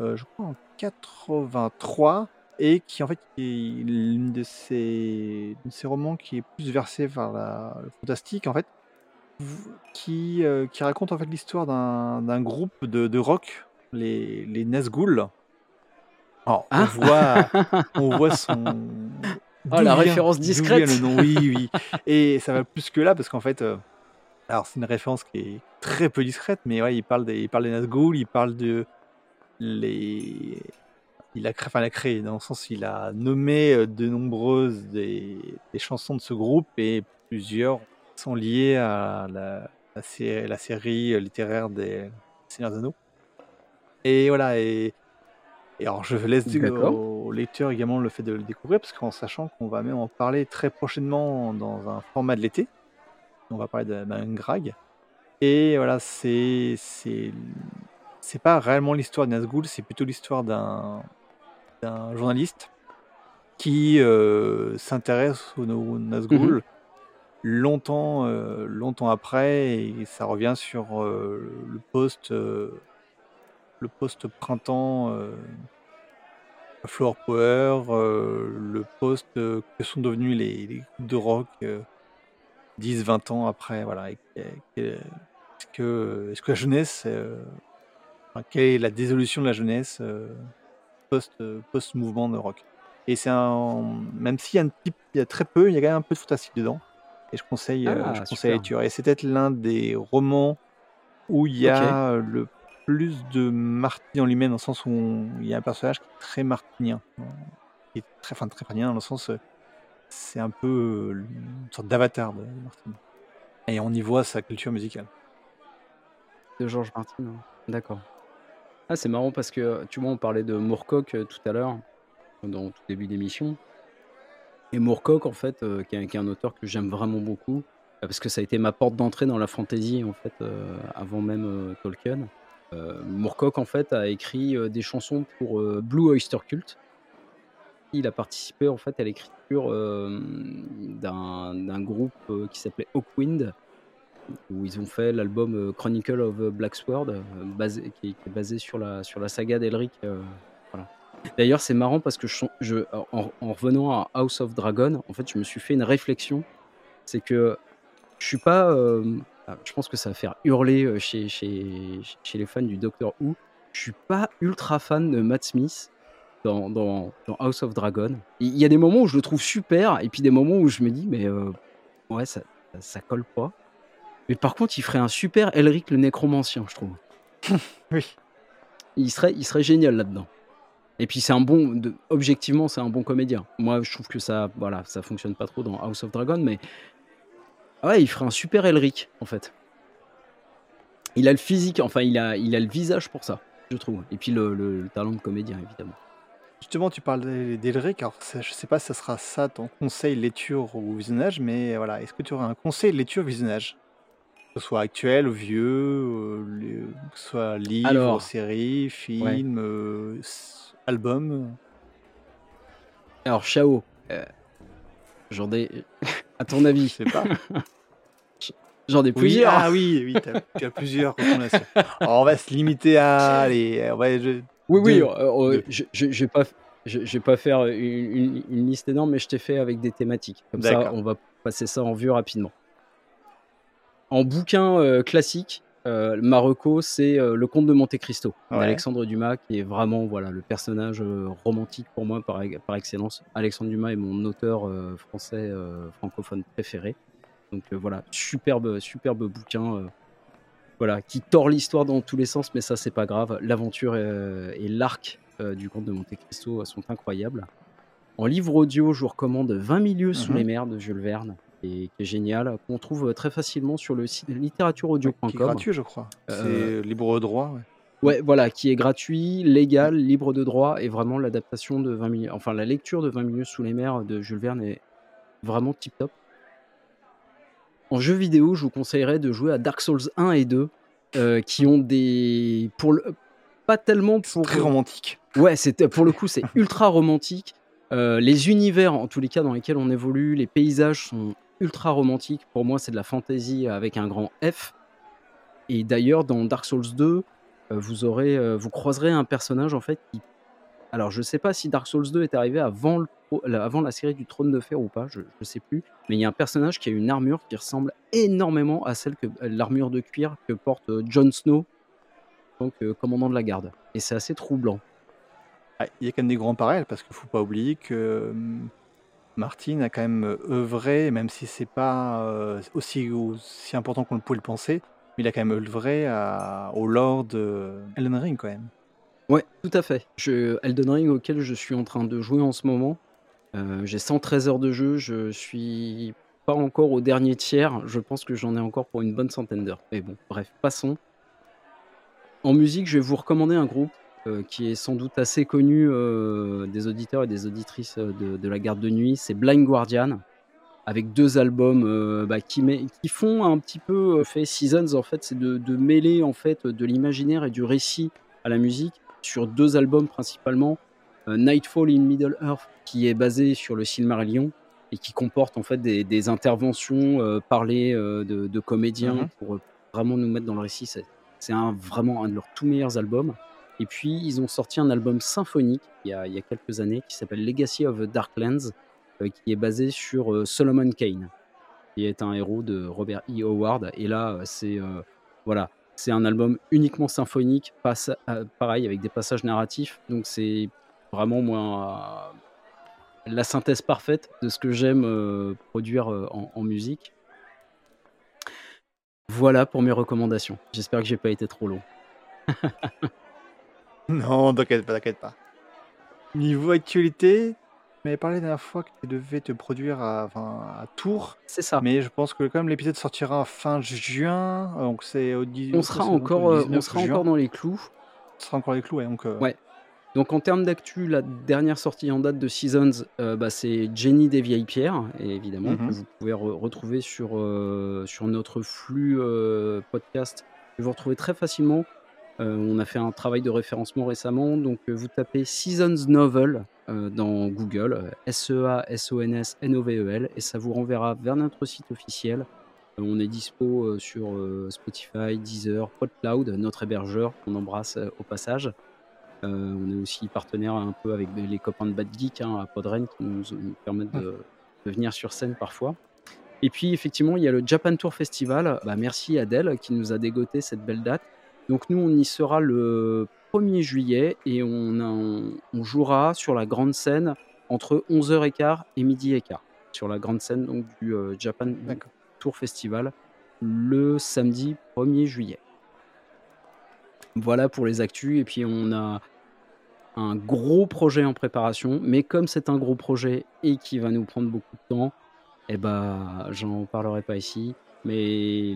euh, je crois en 83, et qui en fait est l'une de ces, ces romans qui est plus versé vers la, le fantastique en fait, qui, euh, qui raconte en fait l'histoire d'un groupe de, de rock, les, les Nazgûl, alors, on, ah. voit, on voit son. Oh, la référence discrète. Le nom. Oui, oui. Et ça va plus que là, parce qu'en fait, euh, alors c'est une référence qui est très peu discrète, mais ouais, il parle des, il parle des Nazgûl, il parle de les. Il a, créé, enfin, il a créé, dans le sens il a nommé euh, de nombreuses des, des chansons de ce groupe et plusieurs sont liées à la, la, la série littéraire des Seigneurs Anneaux. Et voilà, et et alors, je laisse au lecteur également le fait de le découvrir, parce qu'en sachant qu'on va même en parler très prochainement dans un format de l'été, on va parler d'un Grag. Et voilà, c'est c'est pas réellement l'histoire de Nazgûl, c'est plutôt l'histoire d'un journaliste qui euh, s'intéresse aux Nazgûl mmh longtemps, euh, longtemps après, et ça revient sur euh, le poste le post-printemps euh, Floor Power, le post euh, que sont devenus les, groupes de rock 10-20 ans après. Voilà. Est-ce que, est que la jeunesse, quelle est la désolution de la jeunesse post, post-mouvement de rock? Et c'est un. Même s'il y a, un petit, il y a très peu, il y a quand même un peu de fantastique dedans. Et je conseille, ah, je conseille. Et c'est peut-être l'un des romans où il y a le plus de Martin en lui-même, dans le sens où il y a un personnage qui est très martinien. Qui est très, enfin, très martinien, dans le sens, euh, c'est un peu euh, une sorte d'avatar de Martin. Et on y voit sa culture musicale. De Georges Martin, hein. d'accord. Ah, c'est marrant parce que, tu vois, on parlait de Moorcock euh, tout à l'heure, dans tout début d'émission. Et Moorcock, en fait, qui, est, un auteur que j'aime vraiment beaucoup, parce que ça a été ma porte d'entrée dans la fantasy, en fait, avant même Tolkien. Euh, Moorcock en fait a écrit euh, des chansons pour euh, Blue Oyster Cult. Il a participé en fait à l'écriture d'un groupe qui s'appelait Hawkwind, où ils ont fait l'album Chronicle of Black Sword, basé, qui, est basé sur la, sur la saga d'Elric. D'ailleurs, c'est marrant parce que en, revenant à House of Dragon, en fait, je me suis fait une réflexion. C'est que je suis pas ah, je pense que ça va faire hurler euh, chez, chez, chez les fans du Doctor Who. Je suis pas ultra fan de Matt Smith dans, dans, House of Dragon. Il y a des moments où je le trouve super, et puis des moments où je me dis, mais euh, ouais, ça, ça colle pas. Mais par contre, il ferait un super Elric le nécromancien, je trouve. oui. Il serait, il serait génial là-dedans. Et puis c'est un bon, de, objectivement, c'est un bon comédien. Moi, je trouve que ça, voilà, ça fonctionne pas trop dans House of Dragon, mais ouais, il ferait un super Elric, en fait. Il a le physique, enfin, il a, il a le visage pour ça, je trouve. Et puis le, talent de comédien, évidemment. Justement, tu parles d'Elric, alors je sais pas si ça sera ça ton conseil lecture ou visionnage, mais voilà, est-ce que tu aurais un conseil lecture visionnage? Que ce soit actuel ou vieux, euh, que ce soit livre, série, film, euh, album? Alors, Chao, euh, j'en ai. À ton avis? Je sais pas. J'en ai Oui, plusieurs. ah oui, oui, t'as- tu as plusieurs recommandations. Alors, on va se limiter à. Allez, on va- je- Oui, oui, Deux. euh, euh, vais pas, faire une, une- une liste énorme, mais je t'ai fait avec des thématiques. Comme ça, on va passer ça en vue rapidement. En bouquin euh, classique, euh, Marocco, c'est euh, Le Comte de Monte Cristo Ouais. d'Alexandre Dumas, qui est vraiment voilà le personnage euh, romantique pour moi par, par excellence. Alexandre Dumas est mon auteur euh, français euh, francophone préféré. Donc euh, voilà, superbe, superbe bouquin. Voilà, qui tord l'histoire dans tous les sens, mais ça c'est pas grave. L'aventure euh, et l'arc euh, du conte de Monte Cristo sont incroyables. En livre audio, je vous recommande 20 milieux sous Mhm. les mers de Jules Verne, et qui est génial, qu'on trouve euh, très facilement sur le site qui est gratuit, je crois. C'est libre droit. ouais. Ouais, voilà, qui est gratuit, légal, libre de droit, et vraiment l'adaptation de 20 milieux, enfin la lecture de 20 milieux sous les mers de Jules Verne est vraiment tip top. En jeu vidéo, je vous conseillerais de jouer à Dark Souls 1 et 2, euh, qui ont des. Pour le... Pas tellement pour. Très romantique. Ouais, pour le coup, c'est ultra romantique. Euh, les univers, en tous les cas, dans lesquels on évolue, les paysages sont ultra romantiques. Pour moi, c'est de la fantasy avec un grand F. Et d'ailleurs, dans Dark Souls 2, euh, vous aurez, vous croiserez un personnage en fait qui. Alors, je sais pas si Dark Souls 2 est arrivé avant, le avant la série du Trône de Fer ou pas, je, je sais plus. Mais il y a un personnage qui a une armure qui ressemble énormément à celle que l'armure de cuir que porte euh, Jon Snow, donc euh, commandant de la garde. Et c'est assez troublant. Ah, Il y a quand même des grands parallèles parce qu'il faut pas oublier que hum, Martin a quand même euh, œuvré, même si c'est pas aussi, aussi important qu'on pouvait le penser, mais il a quand même œuvré au lore de Elden Ring quand même. Ouais, tout à fait. Elden Ring auquel je suis en train de jouer en ce moment. euh, j'ai 113 heures de jeu. Je suis pas encore au dernier tiers. Je pense que j'en ai encore pour une bonne centaine d'heures. Mais bon, bref, passons. En musique, je vais vous recommander un groupe euh, qui est sans doute assez connu euh, des auditeurs et des auditrices de, la garde de nuit. C'est Blind Guardian, avec deux albums bah, qui, font un petit peu fait Seasons. En fait, c'est de, de mêler en fait de l'imaginaire et du récit à la musique sur deux albums principalement. Euh, Nightfall in Middle Earth, qui est basé sur le Silmarillion et qui comporte en fait des, des interventions euh, parlées euh, de, de comédiens Mhm. pour vraiment nous mettre dans le récit. C'est, un, vraiment un de leurs tout meilleurs albums. Et puis, ils ont sorti un album symphonique il y a, il y a quelques années qui s'appelle Legacy of the Darklands, euh, qui est basé sur euh, Solomon Kane, qui est un héros de Robert E. Howard. Et là, c'est euh, voilà, c'est un album uniquement symphonique, euh, pareil avec des passages narratifs. Donc c'est vraiment moi la synthèse parfaite de ce que j'aime euh, produire euh, en, musique. Voilà pour mes recommandations. J'espère que j'ai pas été trop long. Non, t'inquiète pas, t'inquiète pas. Niveau actualité, tu m'avais parlé la dernière fois que tu devais te produire à, enfin, à Tours, C'est ça. mais je pense que quand même l'épisode sortira fin juin, donc c'est au 10 on sera encore, au euh, on 19 sera juin. encore dans les clous. Ce sera encore les clous, ouais, donc euh, Ouais. Donc en termes d'actu, la dernière sortie en date de Seasons, euh, bah, c'est Jenny des vieilles pierres, et évidemment, Mhm. que vous pouvez re- retrouver sur, euh, sur notre flux euh, podcast. Vous retrouvez très facilement. Euh, on a fait un travail de référencement récemment, donc euh, vous tapez Seasons Novel euh, dans Google, S-E-A-S-O-N-S-N-O-V-E-L, et ça vous renverra vers notre site officiel. On est dispo sur Spotify, Deezer, PodCloud, notre hébergeur, qu'on embrasse au passage. On est aussi partenaire un peu avec les copains de Bad Geek hein, à Podren qui nous, permettent de, de venir sur scène parfois. Et puis effectivement, il y a le Japan Tour Festival. Bah, merci Adèle qui nous a dégoté cette belle date. Donc nous, on y sera le 1er juillet et on, a- on, on jouera sur la grande scène entre 11h15 et midi et quart. Sur la grande scène donc, du euh, Japan. Tour Festival le samedi 1er juillet. Voilà pour les actus. Et puis on a un gros projet en préparation. Mais comme c'est un gros projet et qui va nous prendre beaucoup de temps, eh ben, j'en parlerai pas ici. Mais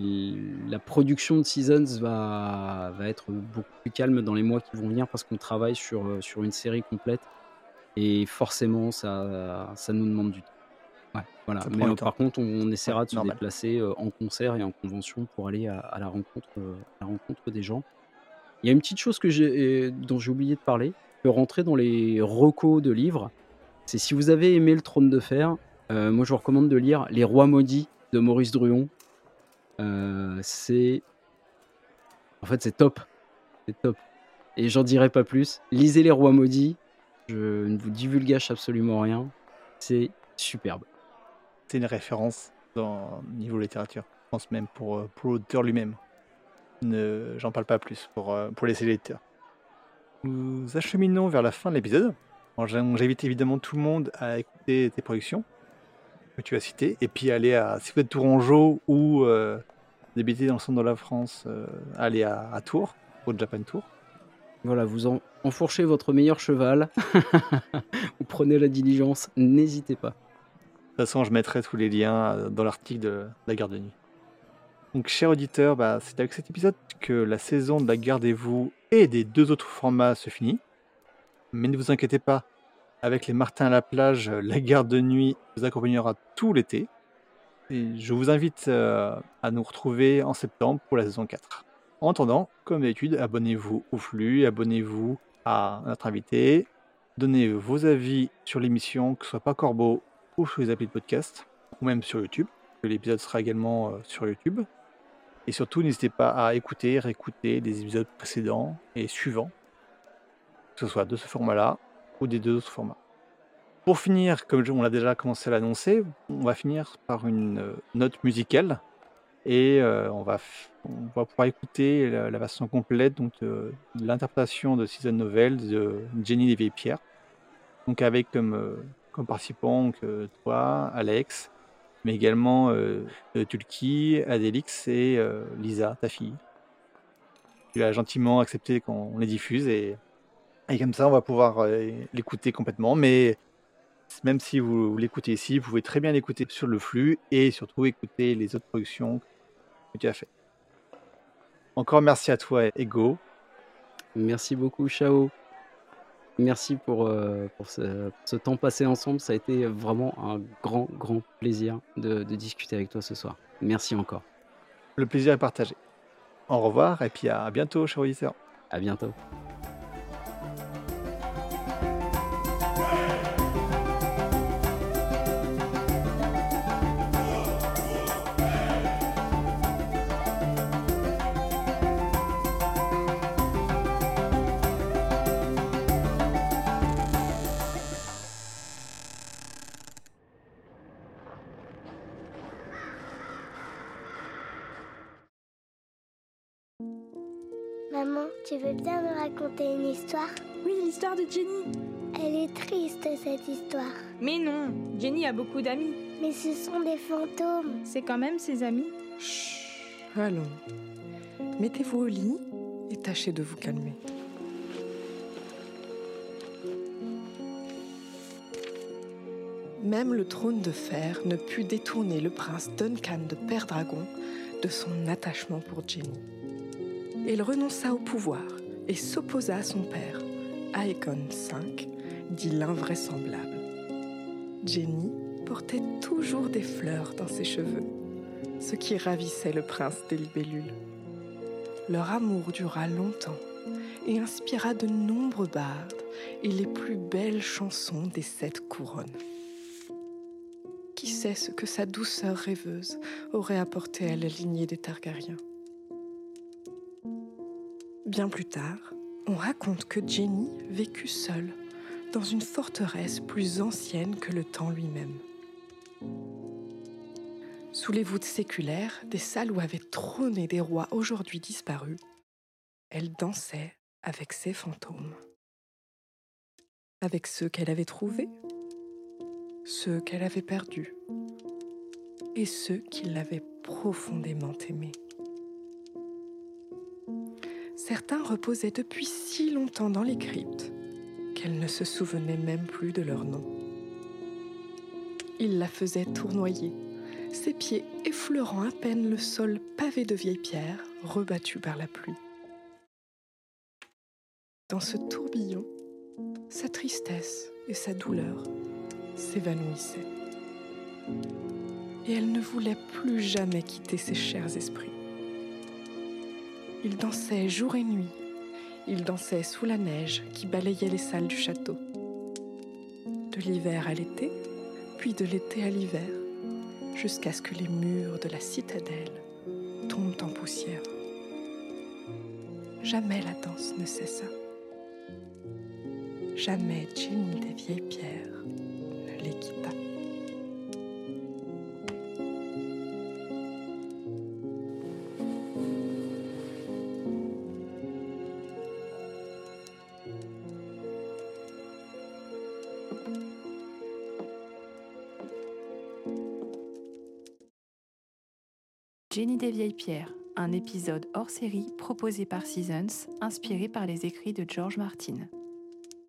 la production de Seasons va, va être beaucoup plus calme dans les mois qui vont venir parce qu'on travaille sur, euh, sur une série complète. Et forcément, ça, ça nous demande du temps. Ouais, voilà. Mais euh, par contre, on, on essaiera Ouais, de se normal. déplacer euh, en concert et en convention pour aller à, à la, rencontre, à la rencontre des gens. Il y a une petite chose que j'ai, dont j'ai oublié de parler, que rentrer dans les recos de livres. C'est si vous avez aimé Le Trône de Fer, euh, moi je vous recommande de lire Les Rois Maudits de Maurice Druon. Euh, c'est. En fait, c'est top. C'est top. Et j'en dirai pas plus. Lisez Les Rois Maudits. Je ne vous divulgage absolument rien. C'est superbe. C'est une référence dans niveau littérature. Je pense même pour, euh, pour l'auteur lui-même. Ne, j'en parle pas plus pour, euh, pour laisser les lecteurs. Nous acheminons vers la fin de l'épisode. J'invite évidemment tout le monde à écouter tes productions que tu as citées et puis aller à, si vous êtes Tourangeau ou euh, dans le centre de la France, euh, aller à, à Tours, au Japan Tour. Voilà, vous en, enfourchez votre meilleur cheval. vous prenez la diligence, n'hésitez pas. De toute façon, je mettrai tous les liens euh, dans l'article de la garde de nuit. Donc, chers auditeurs, bah, c'est avec cet épisode que la saison de la Gardez-vous et des deux autres formats se finit. Mais ne vous inquiétez pas, avec les Martins à la plage, euh, la garde de nuit vous accompagnera tout l'été. Et je vous invite euh, à nous retrouver en septembre pour la saison 4. En attendant, comme d'habitude, abonnez-vous au flux, abonnez-vous à notre invité, donnez vos avis sur l'émission, que ce soit pas Corbeau ou sur les applis de podcast, ou même sur YouTube. L'épisode sera également euh, sur YouTube. Et surtout, n'hésitez pas à écouter, réécouter les épisodes précédents et suivants, que ce soit de ce format-là ou des deux autres formats. Pour finir, comme on l'a déjà commencé à l'annoncer, on va finir par une euh, note musicale et euh, on, va on va pouvoir écouter la, la version complète donc de, de l'interprétation de Season Novel de Jenny Pierres. Donc avec comme, euh, comme participants donc, euh, toi, Alex, mais également euh, euh, Tulki, Adélix et euh, Lisa, ta fille. Tu as gentiment accepté qu'on les diffuse et, et comme ça on va pouvoir euh, l'écouter complètement. Mais même si vous, vous l'écoutez ici, vous pouvez très bien l'écouter sur le flux et surtout écouter les autres productions que tu as fait. Encore merci à toi, Ego. Merci beaucoup, Chao. Merci pour, euh, pour ce, ce temps passé ensemble. Ça a été vraiment un grand, grand plaisir de, de discuter avec toi ce soir. Merci encore. Le plaisir est partagé. Au revoir et puis à bientôt, chers auditeurs. À bientôt. De Jenny. Elle est triste cette histoire. Mais non, Jenny a beaucoup d'amis. Mais ce sont des fantômes. C'est quand même ses amis. Chut, allons. Mettez-vous au lit et tâchez de vous calmer. Même le trône de fer ne put détourner le prince Duncan de Père Dragon de son attachement pour Jenny. Il renonça au pouvoir et s'opposa à son père, Aegon V, dit l'invraisemblable. Jenny portait toujours des fleurs dans ses cheveux, ce qui ravissait le prince des libellules. Leur amour dura longtemps et inspira de nombreux bardes et les plus belles chansons des sept couronnes. Qui sait ce que sa douceur rêveuse aurait apporté à la lignée des Targaryens? Bien plus tard, on raconte que Jenny vécut seule dans une forteresse plus ancienne que le temps lui-même. Sous les voûtes séculaires des salles où avaient trôné des rois aujourd'hui disparus, elle dansait avec ses fantômes. Avec ceux qu'elle avait trouvés, ceux qu'elle avait perdus et ceux qui l'avaient profondément aimée. Certains reposaient depuis si longtemps dans les cryptes qu'elle ne se souvenait même plus de leur nom. Il la faisait tournoyer, ses pieds effleurant à peine le sol pavé de vieilles pierres rebattues par la pluie. Dans ce tourbillon, sa tristesse et sa douleur s'évanouissaient. Et elle ne voulait plus jamais quitter ses chers esprits. Il dansait jour et nuit. Il dansait sous la neige qui balayait les salles du château. De l'hiver à l'été, puis de l'été à l'hiver, jusqu'à ce que les murs de la citadelle tombent en poussière. Jamais la danse ne cessa. Jamais Jenny des vieilles pierres ne les quitta. Pierres, un épisode hors série proposé par Seasons, inspiré par les écrits de George Martin.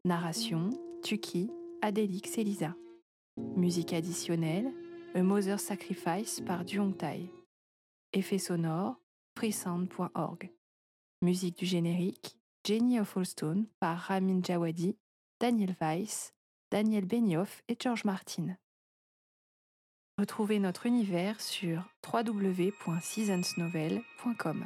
Narration Tuki, Adélix et Lisa. Musique additionnelle A Mother's Sacrifice par Duong Tai. Effet sonore freesound.org. Musique du générique Jenny of Allstone par Ramin Djawadi, Daniel Weiss, Daniel Benioff et George Martin. Retrouvez notre univers sur www.seasonsnovel.com.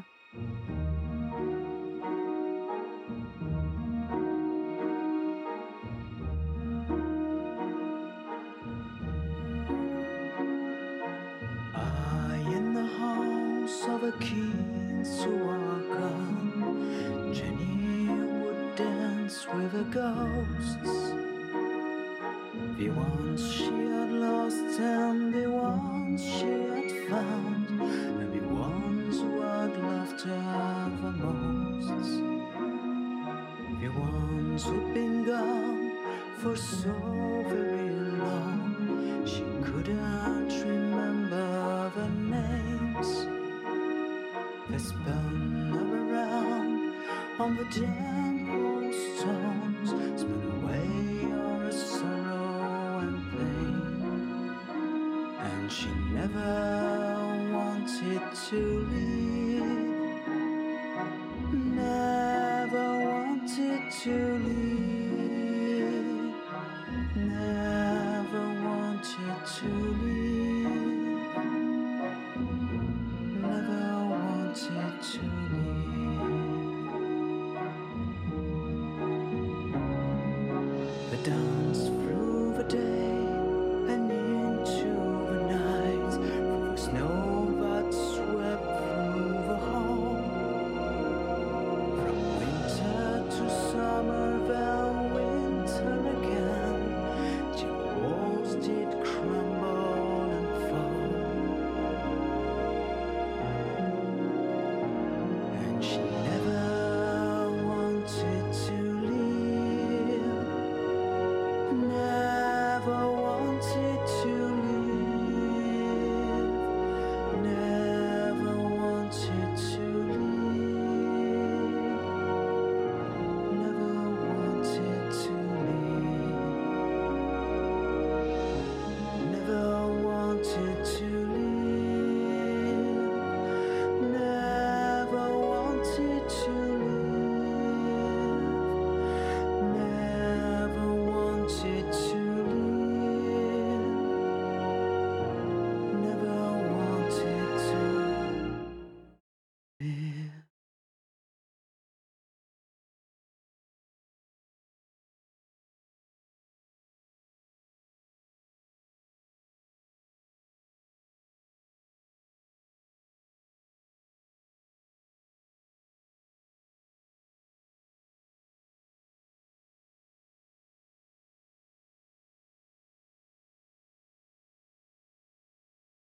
on